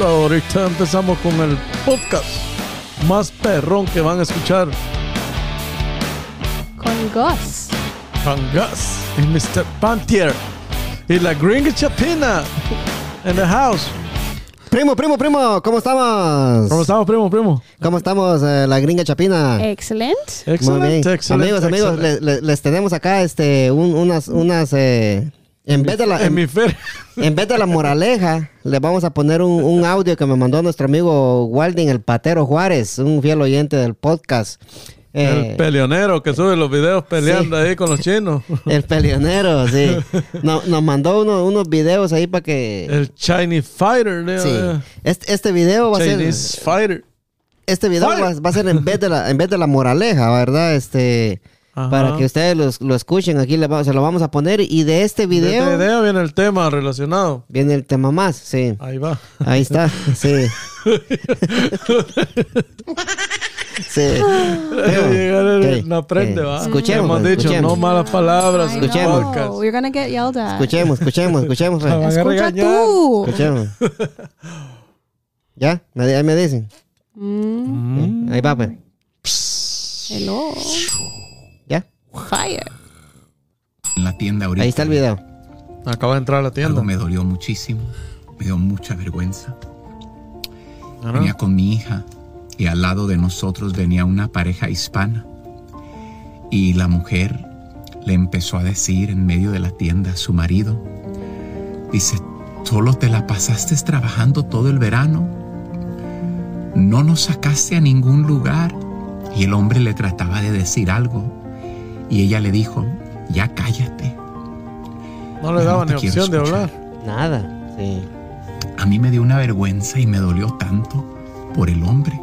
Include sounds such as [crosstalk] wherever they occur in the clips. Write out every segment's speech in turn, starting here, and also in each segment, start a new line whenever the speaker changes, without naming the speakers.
Ahorita empezamos con el podcast más perrón que van a escuchar.
Con Gus.
Con Gus y Mr. Pantier. Y la gringa chapina en the house.
Primo, primo, primo, ¿cómo estamos?
¿Cómo estamos, primo, primo?
¿Cómo estamos, eh, la gringa chapina?
Excelente.
Excelente, excelente.
amigos, amigos,
excelente.
le- le- les tenemos acá este, un- unas, unas, eh, en vez de la, en,
Hemisferio.
en vez de la moraleja, le vamos a poner un, un audio que me mandó nuestro amigo Walding, el patero Juárez, un fiel oyente del podcast. Eh,
El peleonero que sube los videos peleando ahí con los chinos. [laughs]
el peleonero, sí. [laughs] No- nos mandó uno- unos videos ahí para que...
El Chinese Fighter. ¿no?
Sí. Este, este video va a ser...
Chinese Fighter.
Este video va, va a ser en vez de la, en vez de la moraleja, ¿verdad? Este,
Ajá.
para que ustedes los- lo escuchen, aquí le va- se lo vamos a poner. Y de este
De
video
este video viene el tema relacionado.
viene el tema más, sí.
Ahí va.
Ahí está, [laughs] sí. [laughs] sí.
Llegar el-
ok,
no aprende, va.
Escuchemos,
Hemos dicho,
escuchemos.
no malas palabras.
Escuchemos.
We're gonna get yelled at.
Escuchemos, escuchemos, escuchemos.
Escucha tú.
Escuchemos. [laughs] ¿Ya? ¿Me, ahí me dicen.
Mm,
Ahí va, pues.
hello.
En la tienda ahorita.
Ahí está el video.
Acaba de entrar a la tienda.
Algo me dolió muchísimo. Me dio mucha vergüenza. Venía con mi hija y al lado de nosotros venía una pareja hispana. Y la mujer le empezó a decir en medio de la tienda a su marido, dice, solo te la pasaste trabajando todo el verano. No nos sacaste a ningún lugar. Y el hombre le trataba de decir algo. Y ella le dijo, ya cállate.
No le daba
No te
ni
quiero
opción de
escuchar.
hablar.
Nada. Sí.
A mí me dio una vergüenza y me dolió tanto por el hombre.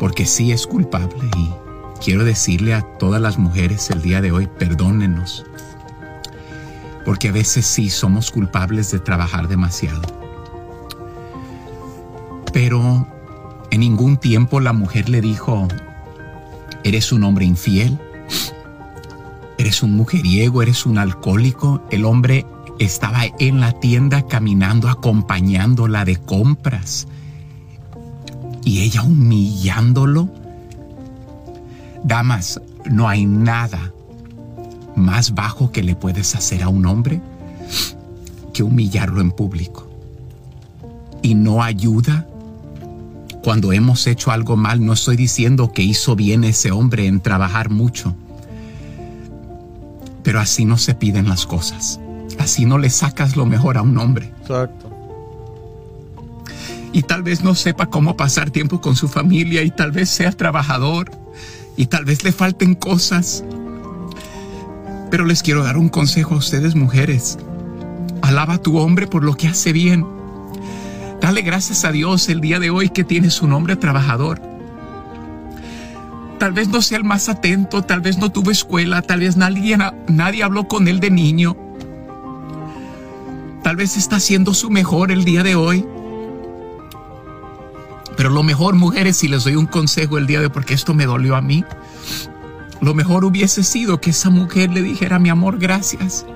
Porque sí es culpable y quiero decirle a todas las mujeres el día de hoy, perdónenos. Porque a veces sí somos culpables de trabajar demasiado. Pero en ningún tiempo la mujer le dijo, eres un hombre infiel, eres un mujeriego, eres un alcohólico. El hombre estaba en la tienda caminando, acompañándola de compras. Y ella humillándolo. Damas, no hay nada más bajo que le puedes hacer a un hombre que humillarlo en público. Y no ayuda cuando hemos hecho algo mal. No estoy diciendo que hizo bien ese hombre en trabajar mucho. Pero así no se piden las cosas. Así no le sacas lo mejor a un hombre.
Exacto.
Y tal vez no sepa cómo pasar tiempo con su familia y tal vez sea trabajador y tal vez le falten cosas. Pero les quiero dar un consejo a ustedes mujeres. Alaba a tu hombre por lo que hace bien. Dale gracias a Dios el día de hoy que tienes un hombre trabajador. Tal vez no sea el más atento, tal vez no tuvo escuela, tal vez nadie, nadie habló con él de niño. Tal vez está haciendo su mejor el día de hoy. Pero lo mejor, mujeres, si les doy un consejo el día de hoy, porque esto me dolió a mí, lo mejor hubiese sido que esa mujer le dijera, mi amor, gracias.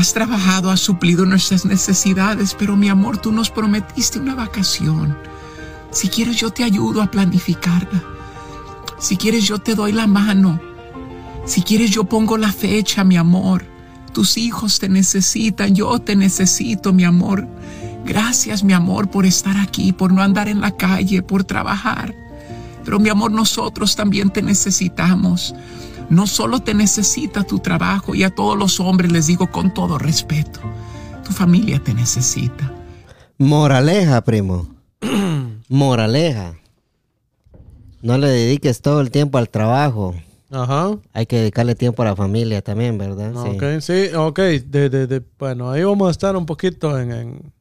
Has trabajado, has suplido nuestras necesidades, pero mi amor, tú nos prometiste una vacación. Si quieres, yo te ayudo a planificarla. Si quieres, yo te doy la mano. Si quieres, yo pongo la fecha, mi amor. Tus hijos te necesitan, yo te necesito, mi amor. Gracias, mi amor, por estar aquí, por no andar en la calle, por trabajar. Pero, mi amor, nosotros también te necesitamos. No solo te necesita tu trabajo, y a todos los hombres les digo con todo respeto, tu familia te necesita.
Moraleja, primo. [clears throat] Moraleja. No le dediques todo el tiempo al trabajo.
Ajá.
Hay que dedicarle tiempo a la familia también, ¿verdad? Sí.
Ok, sí, ok. De, de, de- bueno, ahí vamos a estar un poquito en, en,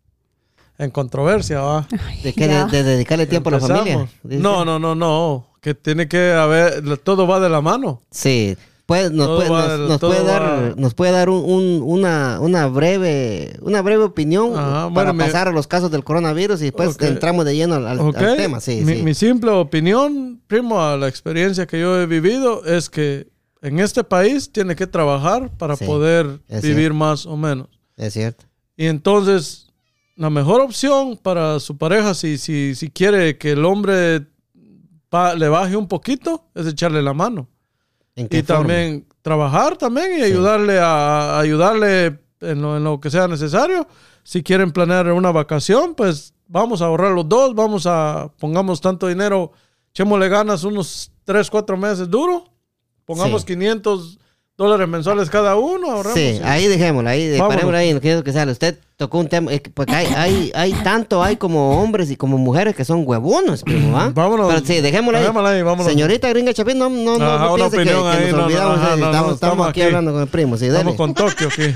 en controversia, ¿va?
¿De qué? De, de dedicarle tiempo a la familia. Dice.
No, no, no, no. Que tiene que haber, todo va de la mano.
Sí. Puede, nos, puede,
va
nos,
de-
nos
todo
puede dar, nos puede dar un, un- una, una breve una breve opinión
Ajá,
para
bueno,
pasar a los casos del coronavirus y después
Ok.
entramos de lleno al, al-
Ok.
al tema. Sí,
mi,
sí.
mi simple opinión, primo, a la experiencia que yo he vivido, es que en este país tiene que trabajar para
Sí,
poder vivir
cierto.
más o menos.
Es cierto.
Y entonces la mejor opción para su pareja, si, si, si quiere que el hombre pa- le baje un poquito, es echarle la mano.
¿En qué
Y
forma?
también trabajar también y ayudarle a, a ayudarle en lo, en lo que sea necesario. Si quieren planear una vacación, pues vamos a ahorrar los dos, vamos a pongamos tanto dinero, echémosle ganas unos 3, 4 meses duro, pongamos
Sí.
500 dólares mensuales cada uno, ahorramos.
Sí, ahí dejémoslo, ahí, parémoslo ahí, no quiero que sale. Usted tocó un tema, porque hay, hay, hay tanto, hay como hombres y como mujeres que son huevones, primo, ¿va? [clears throat]
Vámonos.
Pero sí, dejémoslo ahí.
Dejémosla ahí, vámonos.
Señorita Gringa Chapín, no, no, no,
Ajá,
no piense que,
ahí,
nos
no, no,
olvidamos,
ajá,
eh,
no, no,
estamos, aquí hablando con el primo, sí,
Estamos con Tokio aquí. [laughs]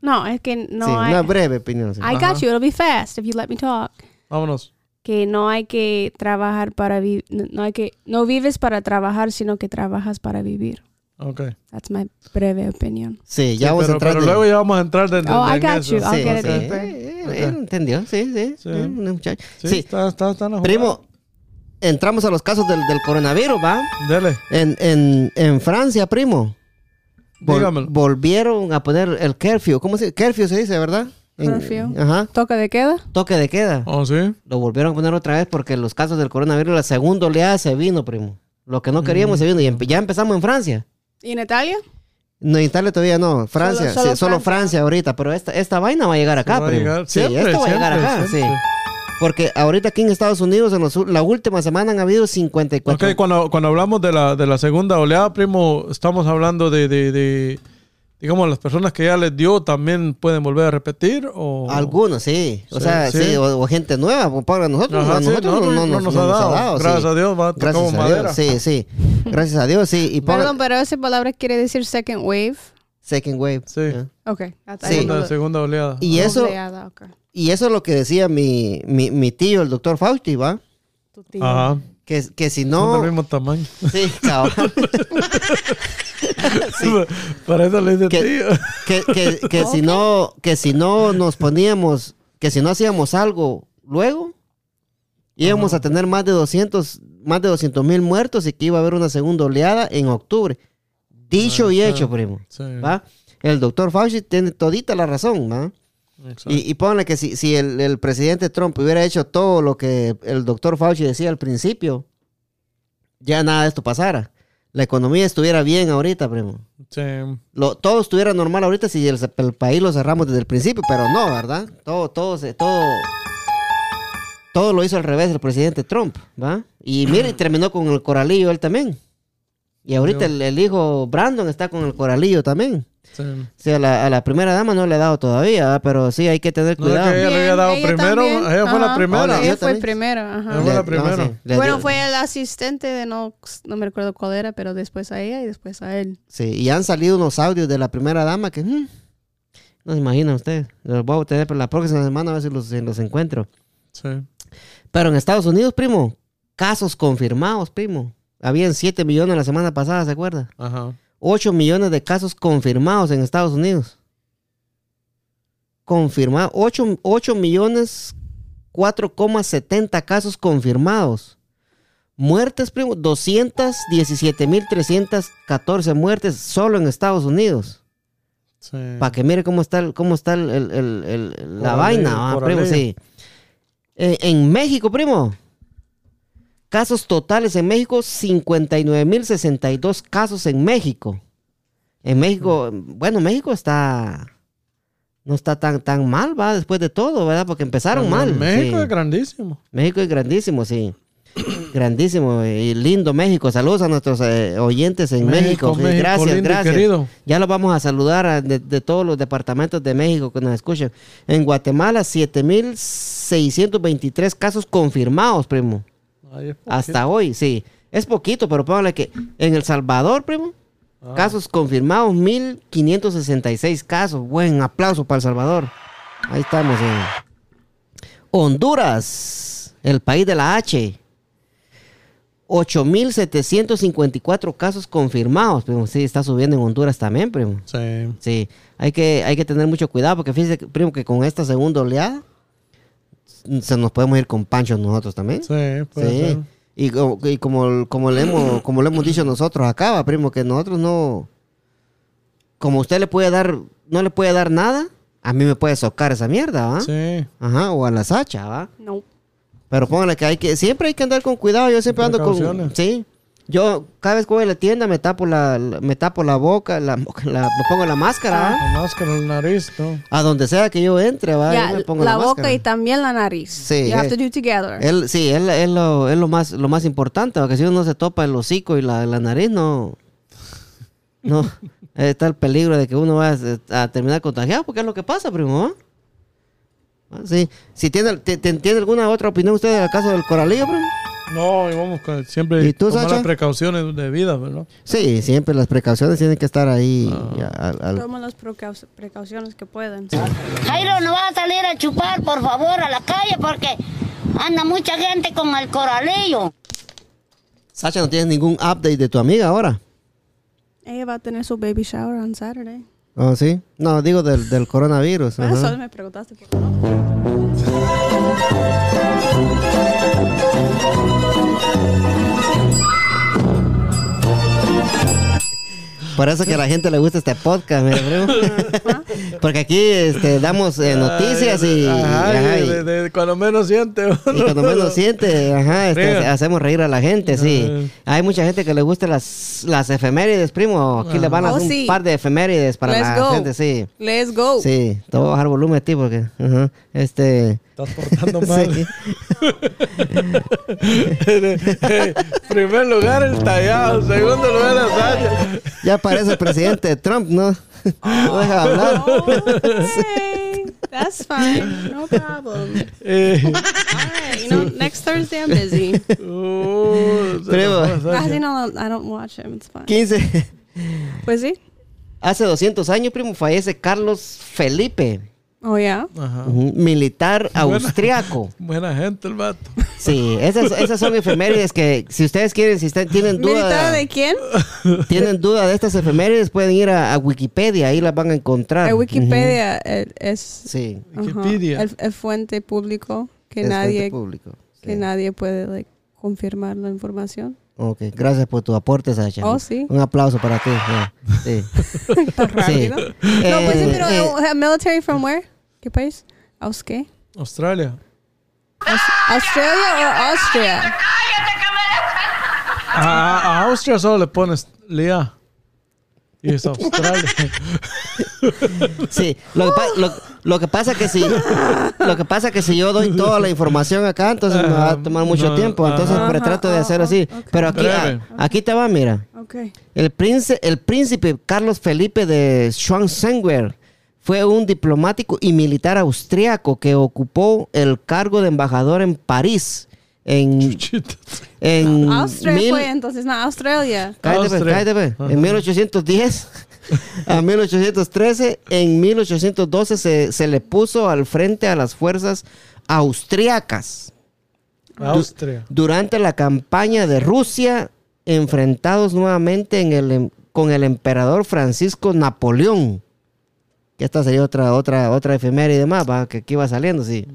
No, es que no
sí,
hay.
una breve opinión. sí.
I got you. It'll be fast if you let me talk.
Vámonos.
Que no hay que trabajar para vivir. No hay que. No vives para trabajar, sino que trabajas para vivir.
Ok.
That's my breve opinión.
Sí, ya
Sí,
vamos a
pero,
entrar
pero
de-
luego ya vamos a entrar de, de-
Oh, I got you. I'll
Sí,
get it
sí,
deeper.
eh, eh, él entendió, sí, sí.
Sí.
eh, muchacho.
Sí,
Sí,
Está, está, está en la
primo, entramos a los casos del, del coronavirus, ¿va?
Dele.
En, en, en Francia, primo, vol-
Dígamelo.
volvieron a poner el curfew. ¿Cómo se Curfew se dice, ¿verdad? En-
Curfew.
Ajá.
¿Toque de queda?
Toque de queda.
Oh, sí.
Lo volvieron a poner otra vez porque los casos del coronavirus, la segunda oleada se vino, primo. Lo que no queríamos se vino. Y empe- ya empezamos en Francia.
¿Y en Italia?
No, en Italia todavía no. Francia,
Solo- solo
sí, solo Francia.
Francia.
ahorita. Pero esta, esta vaina va a llegar acá,
va a
primo.
llegar
sí,
siempre,
esto va a llegar
siempre,
acá,
siempre.
sí. Porque ahorita aquí en Estados Unidos, en los la última semana han habido 54.
Ok, cuando, cuando hablamos de la, de la segunda oleada, primo, estamos hablando de, de, de, digamos, las personas que ya les dio también pueden volver a repetir o...
Algunos, sí. O
Sí,
sea, sí,
sí.
o, o gente nueva. pues, Para nosotros,
Ajá,
a
sí,
nosotros no, no
no nos ha dado.
sí.
Gracias a Dios, va,
Gracias a
madera.
Dios, sí, sí. Gracias a Dios, sí. Y
Perdón, pero esa palabra quiere decir second wave.
Second wave.
Sí.
¿ya?
Ok.
Segunda, segunda oleada.
Y eso,
Oleada, ok.
y eso es lo que decía mi, mi, mi tío, el doctor Fausti, ¿va?
Tu tío.
Ajá.
Que, que si
Son
no...
del mismo tamaño.
Sí, [laughs] [laughs] [laughs] cabal.
Para eso le dice
Que-
tío.
que, que, que si no que si no nos poníamos que si no hacíamos algo luego íbamos a tener más de 200 más de 200 mil muertos y que iba a haber una segunda oleada en octubre dicho y
Ah,
hecho
ah.
primo
Sí.
¿va? el doctor Fauci tiene todita la razón ¿va? Y, y ponle que si, si el, el presidente Trump hubiera hecho todo lo que el doctor Fauci decía al principio ya nada de esto pasara la economía estuviera bien ahorita primo
Sí.
lo, todo estuviera normal ahorita si el, el país lo cerramos desde el principio, pero no, ¿verdad? Todo, todo, se- todo, todo lo hizo al revés el presidente Trump, ¿va? Y [clears throat] mire, terminó con el coralillo él también. Y ahorita el, el hijo Brandon está con el coralillo también.
Sí.
La- a la primera dama no le he dado todavía, pero sí hay que tener
No
cuidado.
que ella le había dado
ella
primero.
también.
Ella fue la primera.
Hola,
Ella fue
también.
primero, ajá.
Ella fue la primera.
sí,
Bueno, fue el asistente de no, no me recuerdo cuál era, pero después a ella y después a él.
Sí, y han salido unos audios de la primera dama que... mm, no se imaginan ustedes. Los voy a tener para la próxima semana a ver si los, si los encuentro.
Sí.
Pero en Estados Unidos, primo, casos confirmados, primo. Habían 7 millones la semana pasada, ¿se acuerda?
Ajá.
8 millones de casos confirmados en Estados Unidos. Confirmados. 8, 8 millones 4,70 casos confirmados. Muertes, primo, 217.314 muertes solo en Estados Unidos.
Sí.
Para que mire cómo está, cómo está el- el- el- el- la vaina, ah, primo, sí. En, en México, primo. Casos totales en México, 59.062 casos en México. En México, bueno, México está... No está tan, tan mal, va, después de todo, ¿verdad? Porque empezaron
Pero
mal.
México
sí.
es grandísimo.
México es grandísimo, sí. [coughs] grandísimo y lindo México. Saludos a nuestros eh, oyentes en México. sí,
México,
gracias,
lindo
gracias.
querido.
Ya los vamos a saludar a- de, de todos los departamentos de México que nos escuchan. En Guatemala, 7.623 casos confirmados, primo. Hasta hoy, sí. Es poquito, pero póngale que en El Salvador, primo,
Ah.
casos confirmados, 1.566 casos. Buen aplauso para El Salvador. Ahí estamos. En Honduras, el país de la H. 8.754 casos confirmados, primo. Sí, está subiendo en Honduras también, primo.
Sí.
Sí, hay que, hay que tener mucho cuidado porque fíjese, primo, que con esta segunda oleada se nos podemos ir con pancho nosotros también.
Sí, puede
Sí.
ser.
Y, como, y como, como, le hemos, como le hemos dicho nosotros acá, va, primo, que nosotros no. Como usted le puede dar, no le puede dar nada, a mí me puede socar esa mierda, ¿va?
Sí.
Ajá, o a la Sacha, ¿va?
No.
Pero póngale que hay que, siempre hay que andar con cuidado. Yo siempre ando con, sí. Yo cada vez que voy a la tienda me tapo la, la- me tapo la boca, la, [laughs] la- me pongo la máscara, ¿va?
La máscara en la nariz, ¿no?
A donde sea que yo entre, ¿va? Yo me pongo
la,
la,
boca
máscara.
y también la nariz.
Sí,
You have
eh.
to do together.
Él, sí, él, él lo, es lo más, lo más importante, porque si uno se topa el hocico y la, la nariz, no, no, eh, [laughs] está el peligro de que uno vaya a, a terminar contagiado, porque es lo que pasa, primo, ¿ah? Ah, Sí, si tiene, te- te- ¿tiene alguna otra opinión usted del caso del coralillo, primo?
No, y vamos con siempre
¿Y tú,
tomar las precauciones de vida, ¿verdad?
Sí, siempre las precauciones tienen que estar ahí.
Ah.
al- al-
Tomen las precau- precauciones que puedan.
Jairo, no vas a salir a chupar, por favor, a la calle porque anda mucha gente con el coralillo.
Sacha, ¿no tienes ningún update de tu amiga ahora?
Ella va a tener su baby shower on Saturday.
¿Oh, sí? No, digo del, del coronavirus.
Eso
ajá.
me preguntaste por qué no.
Por eso que a la gente le gusta este podcast, mira, primo. [laughs] Porque aquí este, damos eh, noticias y,
Ajá,
ajá,
y
y-
de, de cuando menos siente.
y cuando menos siente, ajá, este, hacemos reír a la gente, sí. Hay mucha gente que le gusta las, las efemérides, primo. Aquí le van a
Oh,
dar un
sí.
par de efemérides para
Let's
la
go.
gente, sí.
Let's go.
Sí, te voy a bajar volumen a ti porque, ajá, este...
Estás portando [laughs] mal.
Sí. [laughs]
Primer lugar el tallado, segundo lugar la Sacha.
Ya parece el presidente de Trump, ¿no? no deja hablar.
Oh, okay. That's fine. No problem.
Eh,
All right. You know, next Thursday I'm busy. [laughs]
uh,
Primo.
no, I don't watch him. It's fine.
15.
Pues sí.
Hace 200 años, primo, fallece Carlos Felipe,
Oh, yeah.
Ajá.
militar [laughs] austriaco. [laughs]
Buena gente el vato.
Sí, esas, esas son efemérides que si ustedes quieren, si ustedes tienen
¿Militar
duda,
de quién? [laughs]
tienen duda de estas efemérides, pueden ir a, a Wikipedia, ahí las van a encontrar.
Wikipedia eh, es
Sí,
Wikipedia.
el, el fuente público que
es
nadie
fuente público.
que
Sí.
nadie puede like, confirmar la información.
Ok, gracias por tu aporte, Sacha.
Oh, sí.
Un aplauso para ti. Sí. [laughs]
Tan rápido. No,
Eh,
pues sí, pero
eh,
military from where? ¿Qué país? ¿Aus qué?
Australia.
Aus- ¿Australia o Austria?
A, a Austria solo le pones Lea. Y es Australia. [laughs]
Sí, lo que, lo, lo que pasa que si lo que pasa que si yo doy toda la información acá, entonces me va a tomar mucho
No,
tiempo, entonces
ajá.
pero trato de hacer así. Pero aquí
Breve.
a- aquí te va, mira.
Ok.
El príncipe, el príncipe Carlos Felipe de Schwanzenberg fue un diplomático y militar austriaco que ocupó el cargo de embajador en París en,
Chuchito.
en
Austria
mil-
fue entonces, no, Australia.
Cállate, pues, cállate, pues. En 1810 a 1813, en 1812 se, se le puso al frente a las fuerzas austriacas
Austria.
durante la campaña de Rusia, enfrentados nuevamente en el, em- con el emperador Francisco Napoleón. Que esta sería otra, otra, otra efeméride más, ¿va? que aquí va saliendo, sí.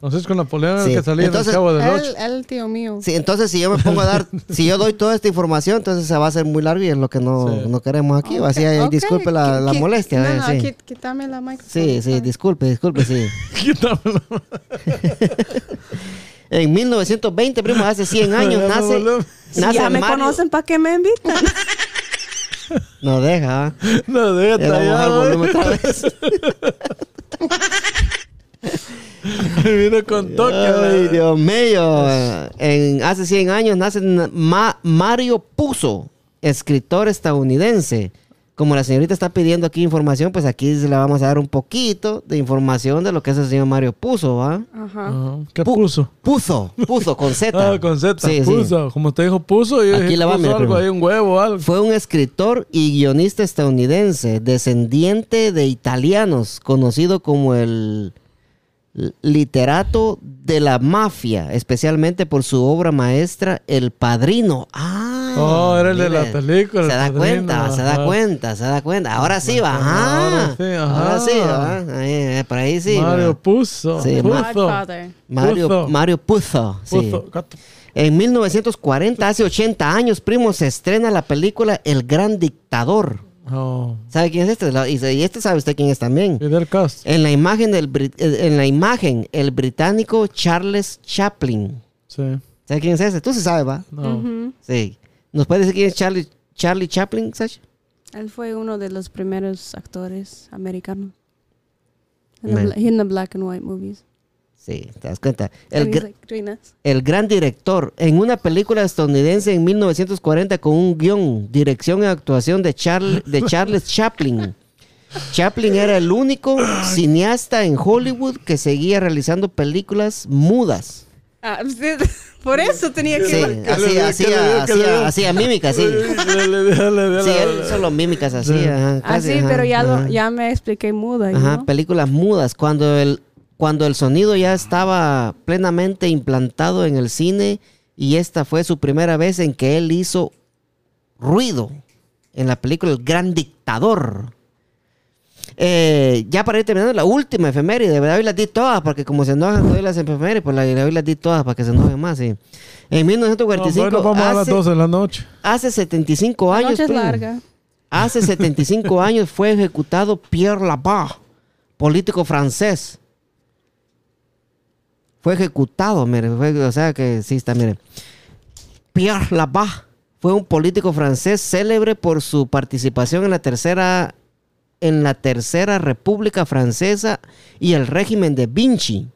Francisco Napoleón es
Sí.
el que salía
Entonces-
en el Chavo del
El,
Ocho.
el tío mío.
Sí, entonces si yo me pongo a dar, [laughs] si yo doy toda esta información, entonces se va a hacer muy largo y es lo que no,
Sí.
no queremos aquí.
Ok,
Así, eh,
ok.
disculpe la, la molestia.
No,
eh,
no,
sí.
quítame la micrófono.
Sí, sí, disculpe, disculpe, sí. [laughs]
Quítamelo. [laughs]
En 1920, primo, hace 100 años, nace.
Si
nace
ya me
Mario-
conocen, ¿para qué me invitan?
No deja.
No, déjate
Ya el volumen otra vez. [laughs]
Vino con toque.
Ay, Dios mío. En, hace 100 años nace Ma- Mario Puzo, escritor estadounidense. Como la señorita está pidiendo aquí información, pues aquí le vamos a dar un poquito de información de lo que es el señor Mario Puzo, ¿va?
Ajá.
¿Qué
Pu-
puso?
Puzo, Puzo, con Z. [laughs]
Ah, con Z.
Sí, sí.
puso. Como te dijo, puso. Yo
Aquí
dije,
la va,
puso
mira,
algo ahí, un huevo algo.
Fue un escritor y guionista estadounidense, descendiente de italianos, conocido como el literato de la mafia, especialmente por su obra maestra El Padrino. Ah,
Oh, era el de la película,
Se da
Padrino,
cuenta, se da
ajá.
cuenta, se da cuenta. Ahora sí va, ajá.
Ahora sí, ajá.
Ahora sí, va. Ahí, eh, por ahí sí.
Mario
va.
puso.
Sí.
Godfather.
Mario,
Puzo.
Mario Puzo. sí.
Gato.
En 1940, hace 80 años, primo, se estrena la película El Gran Dictador.
Oh,
¿Sabe quién es este? Y este sabe usted quién es también.
Fidel Castro.
En la imagen del eh, en la imagen el británico Charles Chaplin.
Sí.
¿Sabe quién es ese? Tú sí sabes, va.
No.
Sí. ¿Nos puede decir quién es Charlie Charlie Chaplin, Sasha?
Él fue uno de los primeros actores americanos. En the, in the black and white movies.
Sí, te das cuenta. El, gr- gran director en una película estadounidense en 1940 con un guion, dirección y actuación de, Charl- de Charles Chaplin. Chaplin era el único cineasta en Hollywood que seguía realizando películas mudas.
Ah, [laughs] por eso tenía que...
Sí,
¿Qué le
hacía, hacía,
¿Qué le
hacía, mímicas, sí. Sí, él solo mímicas hacía. ajá,
Ah,
casi,
sí,
ajá,
pero ya, lo, ya me expliqué muda.
Ajá,
¿no?
películas mudas. Cuando el, cuando el sonido ya estaba plenamente implantado en el cine y esta fue su primera vez en que él hizo ruido en la película El Gran Dictador. Eh, ya para ir terminando, la última efeméride, de verdad, hoy las di todas, porque como se enojan hoy las efemérides, pues la, hoy las di todas para que se enojen más. sí. En
No,
1945,
bueno, vamos a las
hace,
12 de la noche.
hace 75
La
años,
noche es
primo.
larga.
Hace 75 años fue ejecutado Pierre Labat, político francés. Fue ejecutado, mire, fue- o sea que sí está, mire. Pierre Labat fue un político francés célebre por su participación en la tercera en la tercera República Francesa y el régimen de Vinci.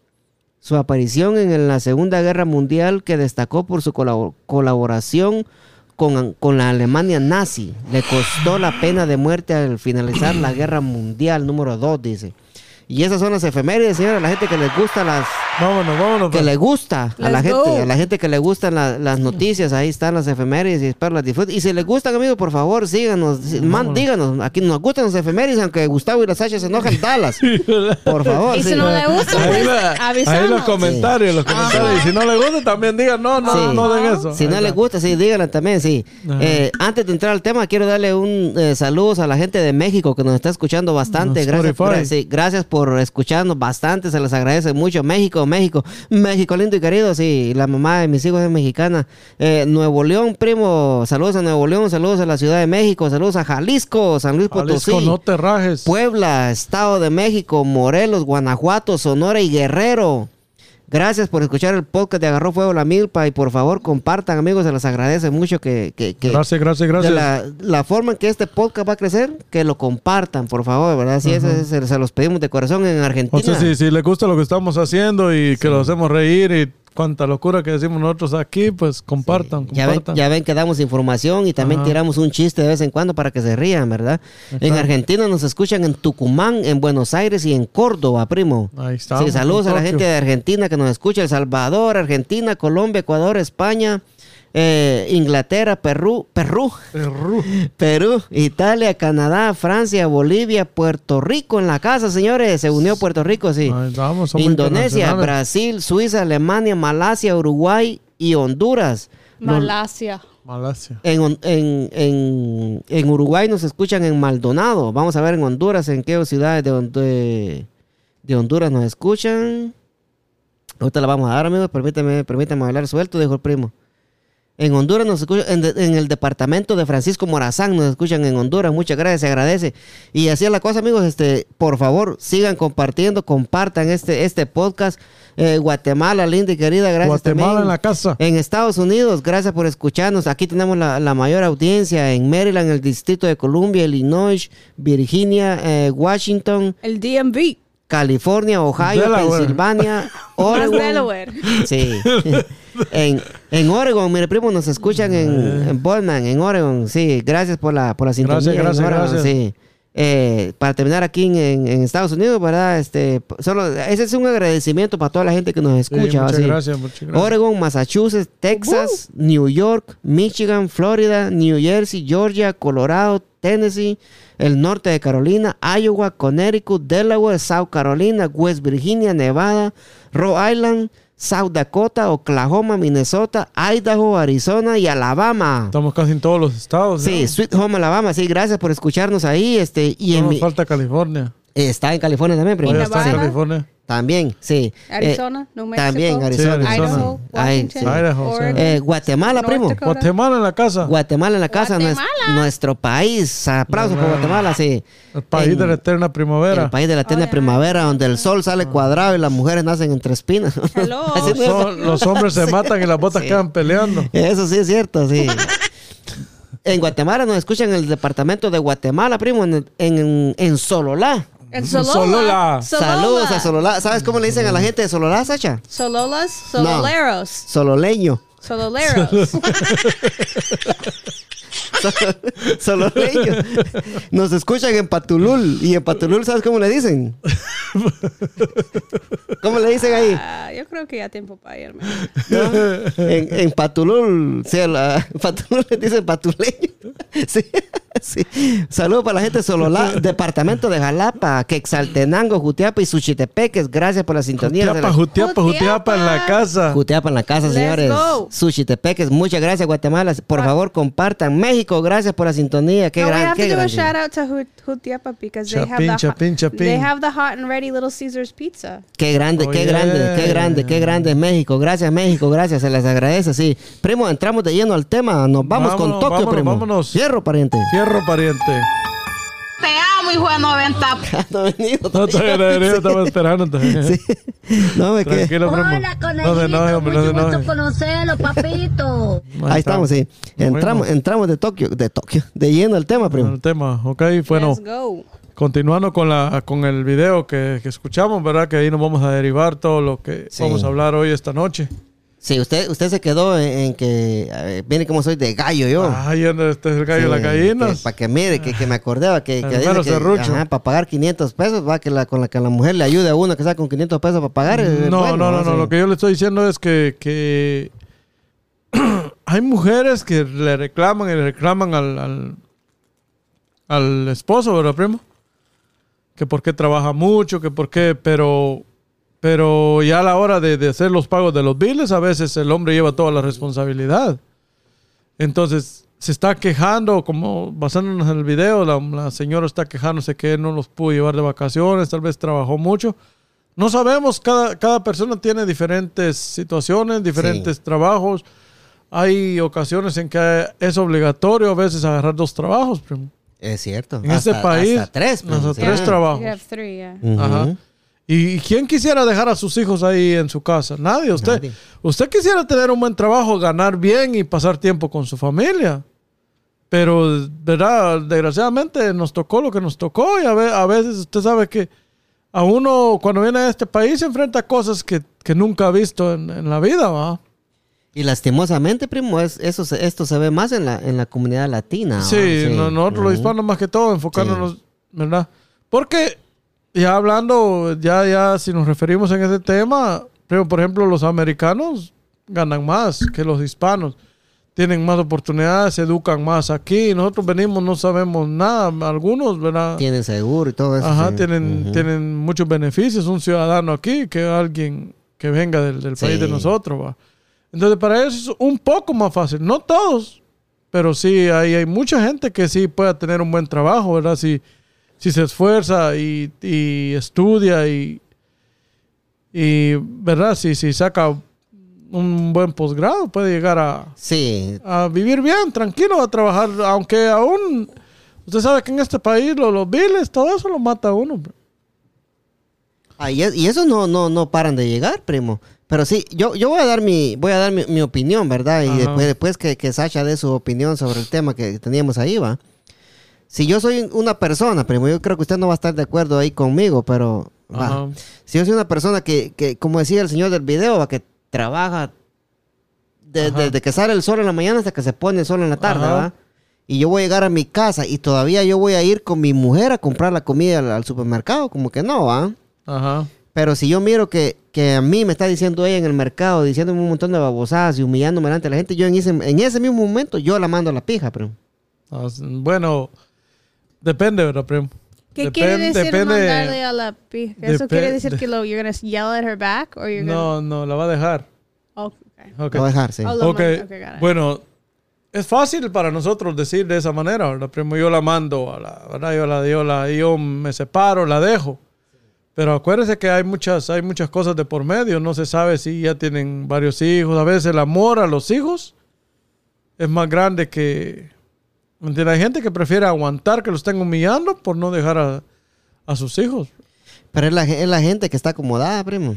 Su aparición en la Segunda Guerra Mundial que destacó por su colabo- colaboración con, con la Alemania nazi. Le costó la pena de muerte al finalizar la Guerra Mundial número 2, dice. Y esas son las efemérides, señora, la gente que les gusta las
Vámonos, vámonos.
que
pues.
le gusta a la gente, a la gente que le gustan la- las noticias, ahí están las efemérides y espero las disfruten. Y si les gustan, amigos, por favor, síganos, sí, man, díganos, aquí nos gustan las efemérides, aunque Gustavo y la Sasha se enojan, dalas. Por favor,
Y
sí.
si no le gusta,
Ahí,
pues
la- ahí los comentarios, los comentarios. Y si no le gusta, también digan, no, no,
Sí.
no den eso.
Si no les gusta, sí, díganlo también, sí. Eh, antes de entrar al tema, quiero darle un eh, saludos a la gente de México que nos está escuchando bastante.
No,
Gracias, sí, gracias por escucharnos bastante, se les agradece mucho. México, México, México lindo y querido, sí. La mamá de mis hijos es mexicana. Eh, Nuevo León, primo, saludos a Nuevo León, saludos a la Ciudad de México, saludos a Jalisco, San Luis
Jalisco,
Potosí.
no te rajes.
Puebla, Estado de México, Morelos, Guanajuato, Sonora y Guerrero. Gracias por escuchar el podcast de Agarró Fuego la Milpa y por favor compartan amigos, se les agradece mucho que, que, que-
Gracias, gracias, gracias.
la, la forma en que este podcast va a crecer, que lo compartan, por favor, ¿verdad? Sí, ese- se, se los pedimos de corazón en Argentina.
O sea, si, si les gusta lo que estamos haciendo y que lo hacemos reír y cuánta locura que decimos nosotros aquí, pues compartan,
Ya ven,
compartan.
ya ven que damos información y también
Ajá.
tiramos un chiste de vez en cuando para que se rían, ¿verdad? En. Argentina nos escuchan en Tucumán, en Buenos Aires y en Córdoba, primo.
Ahí estamos,
Sí, saludos a la gente de Argentina que nos escucha, El Salvador, Argentina, Colombia, Ecuador, España, eh, Inglaterra, Perú, Perú,
Perú. [laughs]
Perú, Italia, Canadá, Francia, Bolivia, Puerto Rico en la casa, señores. Se unió Puerto Rico, sí.
Somos
Indonesia. Brasil, Suiza, Alemania, Malasia, Uruguay y Honduras.
Malasia.
Malasia.
en, en, en- en Uruguay nos escuchan en Maldonado. Vamos a ver en Honduras, en qué ciudades de, de, de Honduras nos escuchan. Ahorita la vamos a dar, amigos. Permíteme, permíteme hablar suelto, dijo el primo. En Honduras nos escuchan, en, de- en el departamento de Francisco Morazán nos escuchan en Honduras. Muchas gracias, se agradece. Y así es la cosa, amigos. Este, por favor, sigan compartiendo, compartan este, este podcast. Eh, Guatemala, linda y querida, gracias
Guatemala
también.
en la casa.
En Estados Unidos, gracias por escucharnos. Aquí tenemos la, la mayor audiencia en Maryland, el Distrito de Columbia, Illinois, Virginia, eh, Washington,
El DMV.
California, Ohio,
Delaware.
Pensilvania, [laughs]
Más
Oregon.
Delaware.
Sí. [laughs] [laughs] en, en Oregon, mire primo, nos escuchan en, en Bowman, en Oregon. Sí, gracias por la, por la sintonía.
Gracias, gracias,
Oregon,
gracias.
Sí. Eh, para terminar aquí en, Estados Unidos, ¿verdad? Este, solo, ese es un agradecimiento para toda la gente que nos
Sí,
escucha.
muchas gracias, muchas gracias.
Oregon, Massachusetts, Texas, New York, Michigan, Florida, New Jersey, Georgia, Colorado, Tennessee, el norte de Carolina, Iowa, Connecticut, Delaware, South Carolina, West Virginia, Nevada, Rhode Island, South Dakota, Oklahoma, Minnesota, Idaho, Arizona y Alabama.
Estamos casi en todos los estados.
Sí,
¿no?
Sweet Home Alabama, sí, gracias por escucharnos ahí. Este, y
No
en
nos
mi-
falta California.
está en California también, primero.
Está en. California.
También, sí. Eh,
Arizona, New Mexico.
También,
Sí,
Arizona.
Arizona.
Idaho,
Ay, sí.
Idaho.
Oregon,
Eh, Guatemala,
North
primo.
Dakota.
Guatemala en la casa.
Guatemala en la casa,
Guatemala.
nuestro país. Aplausos por Guatemala, sí.
El país
En-
de la eterna primavera.
El país de la eterna
Oh, yeah.
primavera, donde el sol sale cuadrado y las mujeres nacen entre espinas. [laughs] [laughs]
Los, los hombres se [laughs] matan y las botas
Sí.
quedan peleando.
Eso sí es cierto, sí. En Guatemala nos escuchan en el departamento de Guatemala, primo, en, en, en Sololá.
En Solola.
Solola.
Saludos a Sololá. ¿Sabes cómo le dicen a la gente de Sololá, Sacha?
Sololas, sololeros.
Sololeño.
Sololeros. [laughs] [laughs] [laughs]
Sol- Sololeño. Nos escuchan en Patulul. ¿Y en Patulul sabes cómo le dicen? ¿Cómo le dicen ahí?
Ah, yo creo que ya tiempo para irme.
En, en Patulul, sí, a la- Patulul le dicen patuleño. Sí, sí. Saludos para la gente de Sololá, departamento de Jalapa, Quexaltenango, Jutiapa y Suchitepeques. Gracias por la sintonía.
Jutiapa, Jutiapa, Jutiapa en la casa.
Jutiapa en la casa, señores. Suchitepeques, muchas gracias, Guatemala. Por favor, compartan. México, gracias por la sintonía. Qué
no, we
gran,
have
qué
to do a shout out to Jut- Jutiapa because they have the
chapín.
they have the hot and ready Little Caesars pizza.
Qué grande,
Oh,
qué
yeah.
grande, qué grande, qué grande es México. Gracias, México, gracias, se les agradece, sí. Primo, entramos de lleno al tema. Nos vamos con
Vámonos,
Tokio,
vámonos,
primo.
vámonos.
Fierro, pariente.
Fierro pariente.
Hijo de 90.
no ha venido
No,
todavía.
todavía no, yo estaba esperando. todavía.
Sí. No, me quedé.
Hola,
No enoje, hombre, no se
Mucho gusto
enoje.
conocerlo, papito. [laughs]
Ahí estamos, sí. Entramos, entramos de Tokio, de Tokio, de lleno al tema, primo.
El tema, ok, bueno,
Let's go.
continuando con la con el video que, que escuchamos, ¿verdad? Que ahí nos vamos a derivar todo lo que
Sí.
vamos a hablar hoy esta noche.
Sí, usted, usted se quedó en, en que, ver, viene como soy de gallo yo.
Ay, este es el gallo de las gallinas.
Para que mire, que, que me acordaba que, que que, ajá, para pagar 500 pesos, va, que la, con la que la mujer le ayude a uno que sea con 500 pesos para pagar. es
No,
bueno,
no, no, no.
Sí.
Lo que yo le estoy diciendo es que, que [clears throat] hay mujeres que le reclaman y le reclaman al, al, al esposo, ¿verdad, primo? Que por qué trabaja mucho, que por qué, pero, pero ya a la hora de, de hacer los pagos de los biles, a veces el hombre lleva toda la responsabilidad. Entonces, se está quejando, como basándonos en el video, la, la señora está quejándose que él no los pudo llevar de vacaciones, tal vez trabajó mucho. No sabemos, cada, cada persona tiene diferentes situaciones, diferentes trabajos. Hay ocasiones en que es obligatorio a veces agarrar dos trabajos. primo.
Es cierto.
En este país,
Hasta tres.
hasta
sí.
tres trabajos.
You have three, yeah.
Ujú.
Ajá. ¿Y quién quisiera dejar a sus hijos ahí en su casa? Nadie. Usted,
Nadie.
usted quisiera tener un buen trabajo, ganar bien y pasar tiempo con su familia. Pero, ¿verdad? Desgraciadamente nos tocó lo que nos tocó y a, ve- a veces usted sabe que a uno cuando viene a este país se enfrenta a cosas que, que nunca ha visto en, en la vida, ¿va?
Y lastimosamente, primo, es, eso se- esto se ve más en la, en la comunidad latina.
Sí, no- nosotros los
Ujú.
hispanos más que todo, enfocándonos, ¿verdad? Porque ya hablando, ya, ya si nos referimos en ese tema, pero, por ejemplo, los americanos ganan más que los hispanos. Tienen más oportunidades, se educan más aquí. Nosotros venimos, no sabemos nada. Algunos, ¿verdad?
Tienen seguro y todo eso.
Ajá,
sí.
tienen, tienen muchos beneficios. Un ciudadano aquí que alguien que venga del, del país de nosotros, ¿va? Entonces, para ellos es un poco más fácil. No todos, pero sí hay, hay mucha gente que sí pueda tener un buen trabajo, ¿verdad? Si, si se esfuerza y, y estudia y, y, ¿verdad? Si, si saca un buen posgrado, puede llegar a,
Sí,
a vivir bien, tranquilo, a trabajar, aunque aún, usted sabe que en este país lo- los biles, todo eso lo mata a uno. bro.
Ah, y, es- y eso no, no, no paran de llegar, primo. Pero sí, yo, yo voy a dar mi, voy a dar mi, mi opinión, ¿verdad? Y
Ajá.
después, después que, que Sasha dé su opinión sobre el tema que teníamos ahí, va. Si yo soy una persona, primo, yo creo que usted no va a estar de acuerdo ahí conmigo, pero va. Si yo soy una persona que, que, como decía el señor del video, va, que trabaja de- desde que sale el sol en la mañana hasta que se pone el sol en la tarde,
Ajá.
¿va? Y yo voy a llegar a mi casa y todavía yo voy a ir con mi mujer a comprar la comida al, al supermercado, como que no, ¿va?
Ajá.
Pero si yo miro que, que a mí me está diciendo ella en el mercado, diciéndome un montón de babosadas y humillándome delante de la gente, yo en ese, en ese mismo momento yo la mando a la pija, pero.
Ah, Bueno, depende, ¿verdad, primo?
¿Qué quiere decir
depende-
mandarle a la pija? ¿Eso quiere decir que lo, you're gonna yell at her back? Or you're
No, no, la va a dejar.
gonna... Oh, okay.
Ok.
La voy a dejar, sí.
Oh, okay, got it.
Bueno, es fácil para nosotros decir de esa manera, ¿verdad? Primo, yo la mando, a la, ¿verdad? Yo la, yo la, yo me separo, la dejo. Pero acuérdese que hay muchas, hay muchas cosas de por medio. No se sabe si ya tienen varios hijos. A veces el amor a los hijos es más grande que... Hay gente que prefiere aguantar que los estén humillando por no dejar a, a sus hijos.
Pero es la, es la gente que está acomodada, primo.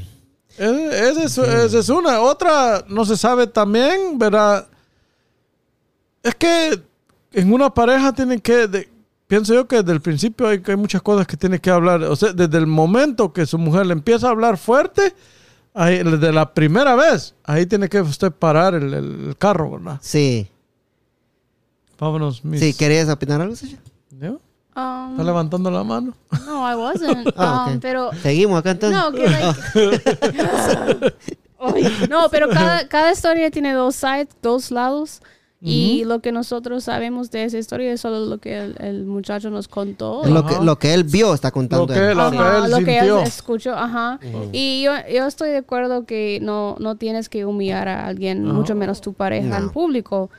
Esa es, esa es una. Otra, no se sabe también, ¿verdad? Es que en una pareja tienen que, de- pienso yo que desde el principio hay, hay muchas cosas que tiene que hablar. O sea, desde el momento que su mujer le empieza a hablar fuerte, ahí, desde la primera vez, ahí tiene que usted parar el- el carro, ¿verdad?
Sí.
Vámonos, mis...
Sí, ¿querías opinar algo, Sasha?
¿Ya?
Um,
Está levantando la mano.
no, I [laughs] wasn't.
Ah,
Um,
ok.
Pero
Seguimos acá entonces.
No, que like- [laughs] Ay, no, pero cada, cada historia tiene dos sides, dos lados. Y lo que nosotros sabemos de esa historia es solo lo que el, el muchacho nos contó.
Lo, que, lo que él vio está contando.
Lo que
él.
él- lo que
Ajá,
él
lo que él escuchó, ajá. Y yo, yo estoy de acuerdo que no, no tienes que humillar a alguien, mucho menos tu pareja en
No.
público.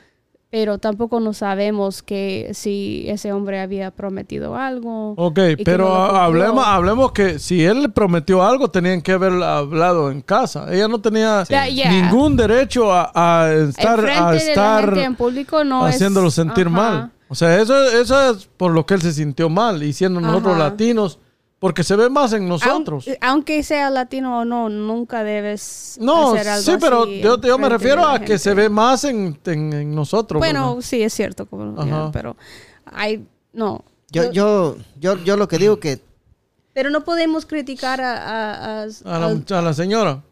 Pero tampoco no sabemos que si ese hombre había prometido algo.
Ok, pero
no
hablemos, hablemos que si él le prometió algo, tenían que haber hablado en casa. Ella no tenía ningún derecho a, a estar, a estar
en público no es-
haciéndolo sentir
ajá.
mal. O sea, eso, eso es por lo que él se sintió mal. Y siendo nosotros
Ajá.
latinos, porque se ve más en nosotros.
Aunque, aunque sea latino o no, nunca debes
no,
hacer algo
sí, pero
así
yo, yo me refiero a que se ve más en, en- en nosotros.
Bueno,
¿verdad?
sí, es cierto, como, ya, pero hay, no.
Yo, yo, yo, yo lo que digo que
Pero no podemos criticar a... a- a-
a, la, a la señora.